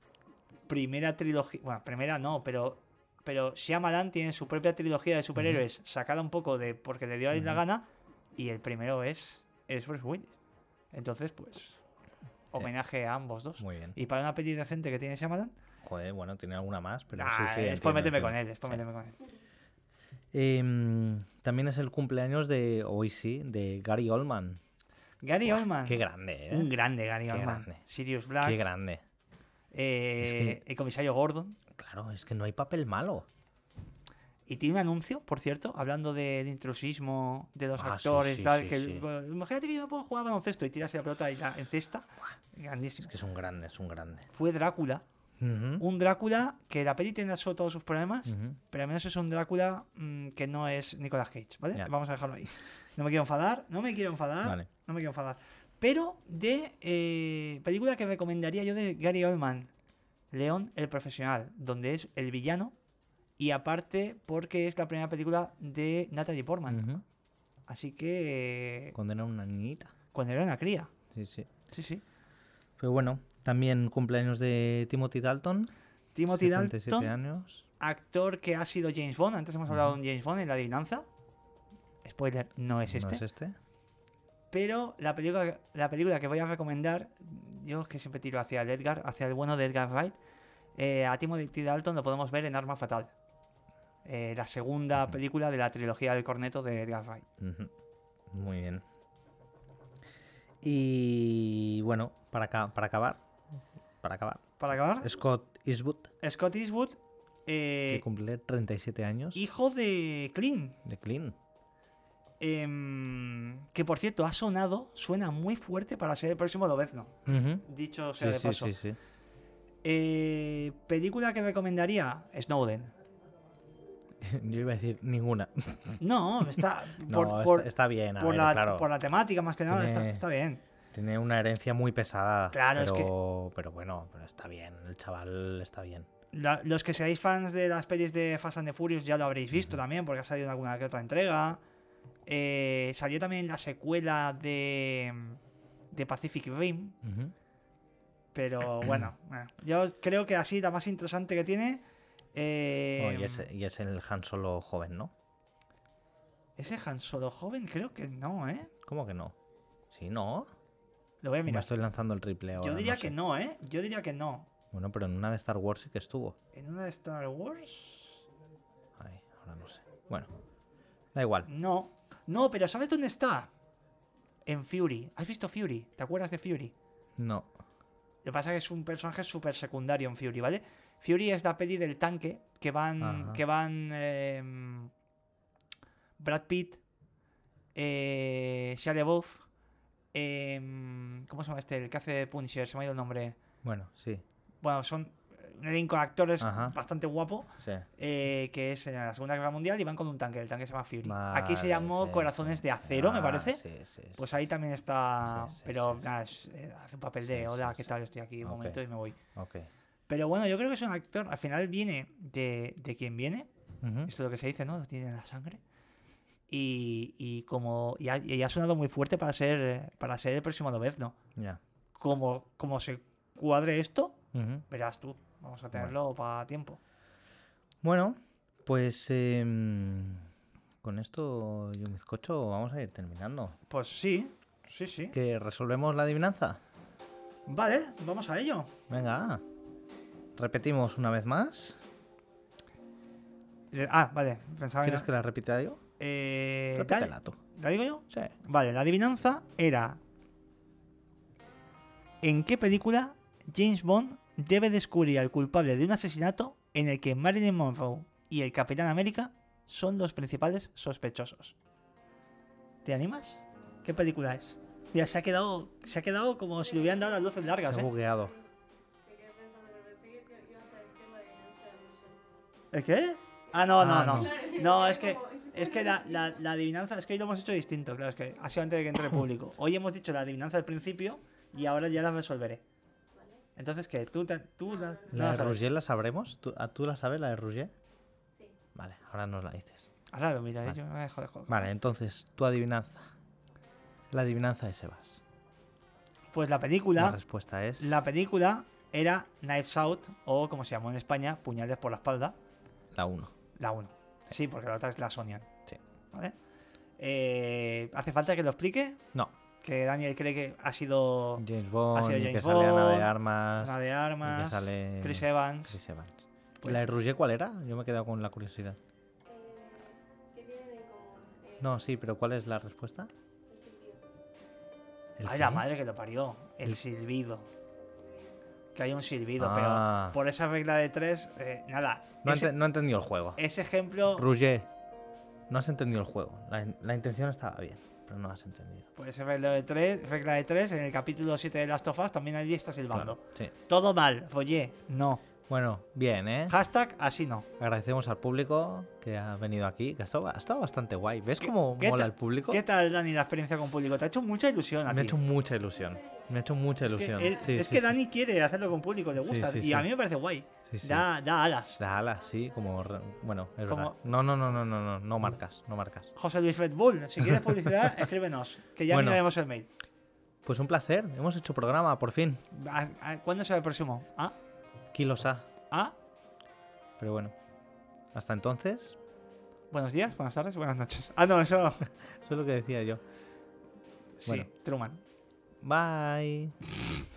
primera trilogía, bueno, primera no, pero pero Shyamalan tiene su propia trilogía de superhéroes sacada un poco de porque le dio a él la gana y el primero es es Bruce Willis. Entonces, pues homenaje a ambos dos. Muy bien. Y para una peli decente que tiene Shyamalan, Joder, bueno, tiene alguna más, pero Ah, sí, sí. después entiendo, méteme entiendo. con él, después Sí. méteme con él. Em, también es el cumpleaños de, hoy sí, de Gary Oldman. Gary Oldman. Qué grande, ¿eh? Un grande Gary Qué Oldman. grande. Sirius Black. Qué grande. eh, Es que- El comisario Gordon. Claro, es que no hay papel malo. Y tiene un anuncio, por cierto, hablando del intrusismo de los Ah, actores. sí, tal, sí, que, bueno, imagínate que yo me puedo jugar a baloncesto y tirarse la pelota y la, en cesta. Grandísimo. Es que es un grande, es un grande. Fue Drácula. Un Drácula que la peli tendrá solo todos sus problemas, pero al menos es un Drácula mm, que no es Nicolas Cage, ¿vale? Vamos a dejarlo ahí. No me quiero enfadar, no me quiero enfadar, Vale. no me quiero enfadar. Pero de eh, película que recomendaría yo de Gary Oldman, León el Profesional, donde es el villano y aparte porque es la primera película de Natalie Portman. Así que eh, Condena a una niñita. cuando era una cría. Sí, sí. Sí, sí. Pero bueno, también cumpleaños de Timothy Dalton. Timothy 77 Dalton, años. actor que ha sido James Bond. Antes hemos hablado de un James Bond en La Adivinanza. Spoiler, no es este. ¿No es este? Pero la película, la película que voy a recomendar, yo es que siempre tiro hacia el Edgar, hacia el bueno de Edgar Wright. eh, a Timothy Dalton lo podemos ver en Arma Fatal. eh, la segunda película de la trilogía del corneto de Edgar Wright. Muy bien. Y bueno, para, para acabar. Para acabar. Para acabar, Scott Eastwood, Scott Eastwood, eh, que cumple 37 años. hijo de Clint. De Clean. em, que por cierto ha sonado, suena muy fuerte para ser el próximo Lobezno. Ujú. Dicho sea Sí, de paso. sí, sí. Eh, película que recomendaría, Snowden. Yo iba a decir ninguna. No, está. No, por, está- bien, a por ver, la, claro. por la temática más que nada, está, Tiene- está bien. Tiene una herencia muy pesada. Claro, es pero, pero bueno, pero está bien. El chaval está bien. La- los que seáis fans de las pelis de Fast and the Furious ya lo habréis visto también, porque ha salido en alguna que otra entrega. Eh, salió también la secuela de, de Pacific Rim, pero bueno, eh, yo creo que así la más interesante que tiene. Eh, Oh, y, es, y es el Han Solo joven, ¿no? ese Han Solo joven, creo que no, ¿eh? ¿Cómo que no? Sí, no. Lo voy a Me mirar. estoy lanzando el triple ahora. Yo diría no que sé. no, ¿eh? Yo diría que no. Bueno, pero en una de Star Wars sí que estuvo. En una de Star Wars. Ay, ahora no sé. Bueno, da igual. No. No, pero ¿sabes dónde está? En Fury. ¿Has visto Fury? ¿Te acuerdas de Fury? No. Lo que pasa es que es un personaje súper secundario en Fury, ¿vale? Fury es la peli del tanque que van. Ajá. que van. em, Brad Pitt. Eh, Shia LaBeouf. em, ¿Cómo se llama este? El que hace Punisher, se me ha ido el nombre. Bueno, sí. Bueno, son un elenco de actores Ajá. bastante guapo. Sí. eh, que es en la Segunda Guerra Mundial y van con un tanque. El tanque se llama Fury. Aquí se llamó sí, Corazones sí. de Acero, me Ah, parece. Sí, sí, sí. Pues ahí también está. Pero nada, eh, hace un papel de hola, ¿qué tal? Estoy aquí un momento y me voy. Ok. Pero bueno, yo creo que es un actor. Al final viene de, de quien viene. Ujú. Esto es lo que se dice, ¿no? Lo tiene en la sangre. Y, y como. Y ha, y ha sonado muy fuerte para ser. eh, Para ser el próximo Lobezno. Ya. Como, como se cuadre esto, Ujú. verás tú. Vamos a tenerlo para tiempo. Bueno, pues em, con esto, yo bizcocho, vamos a ir terminando. Pues sí, sí, sí. ¿Que resolvemos la adivinanza? Vale, vamos a ello. Venga. Repetimos una vez más. Eh, Ah, vale. Pensaba ¿Quieres que. la repita yo? Eh, Repítela tú. ¿La digo yo? Sí. Vale, la adivinanza era. ¿En qué película James Bond debe descubrir al culpable de un asesinato en el que Marilyn Monroe y el Capitán América son los principales sospechosos? ¿Te animas? ¿Qué película es? Mira, se ha quedado, se ha quedado como si le hubieran dado las luces largas, Se ha ¿eh? bugueado. ¿El qué? Ah, no, no, Ah, no. no. No, es que, es que la, la- la adivinanza, es que hoy lo hemos hecho distinto, claro, es que ha sido antes de que entre el público. Hoy hemos dicho la adivinanza al principio y ahora ya la resolveré. Entonces, ¿qué? ¿Tú, te- tú la, no ¿La la de sabes? Rouget la sabremos? ¿Tú, ah, ¿Tú la sabes, la de Rouget? Sí. Vale, ahora nos la dices. Ahora lo miraré Vale. yo. Ay, joder, joder. Vale, entonces, tu adivinanza. La adivinanza de Sebas. Pues la La película, respuesta es... la película era Knives Out, o como se llamó en España, Puñales por la espalda, La 1. la 1. Sí, porque la otra es la Sonian. Sí. ¿Vale? Eh, ¿Hace falta que lo explique? No. que Daniel cree que ha sido James Bond, sido y que James sale Ana de Bond, Armas, una de y armas, que sale Chris Evans. Chris Evans. Pues- ¿La de Rouget cuál era? Yo me he quedado con la curiosidad. No, sí, pero ¿cuál es la respuesta? el silbido. ¿El Ay, la madre que lo parió. El El- silbido. Que hay un silbido, Ah. pero por esa regla de tres, eh, nada. No, he ese, ente- no he entendido el juego. ese ejemplo, Rouget, no has entendido el juego. La, la intención estaba bien, pero no has entendido. por esa regla de tres, regla de tres, en el capítulo 7 de Last of Us también allí está silbando. Claro, sí. Todo mal, follé, no. Bueno, bien, ¿eh? Hashtag así no. Agradecemos al público que ha venido aquí, que ha estado, ha estado bastante guay. ¿Ves ¿Qué- cómo qué mola el público? ¿Qué tal, Dani, la experiencia con público? Te ha hecho mucha ilusión a Me ha hecho mucha ilusión. Me ha hecho mucha Es que, ilusión. Sí, es sí, que sí. Dani quiere hacerlo con público, le gusta. y a mí me parece guay. Da, da alas. Da alas, sí, como. Bueno, es Como- verdad. No, no, no, no, no, no, no marcas, no marcas. José Luis Red Bull, si quieres publicidad, escríbenos. Que ya Bueno. miraremos el mail. Pues un placer, hemos hecho programa, por fin. ¿A- a- ¿Cuándo será el próximo? ¿Ah? Kilos A. ¿Ah? Pero bueno. Hasta entonces, Buenos días, buenas tardes, buenas noches. Ah, no, eso. eso es lo que decía yo. Sí, Bueno. Truman. Bye.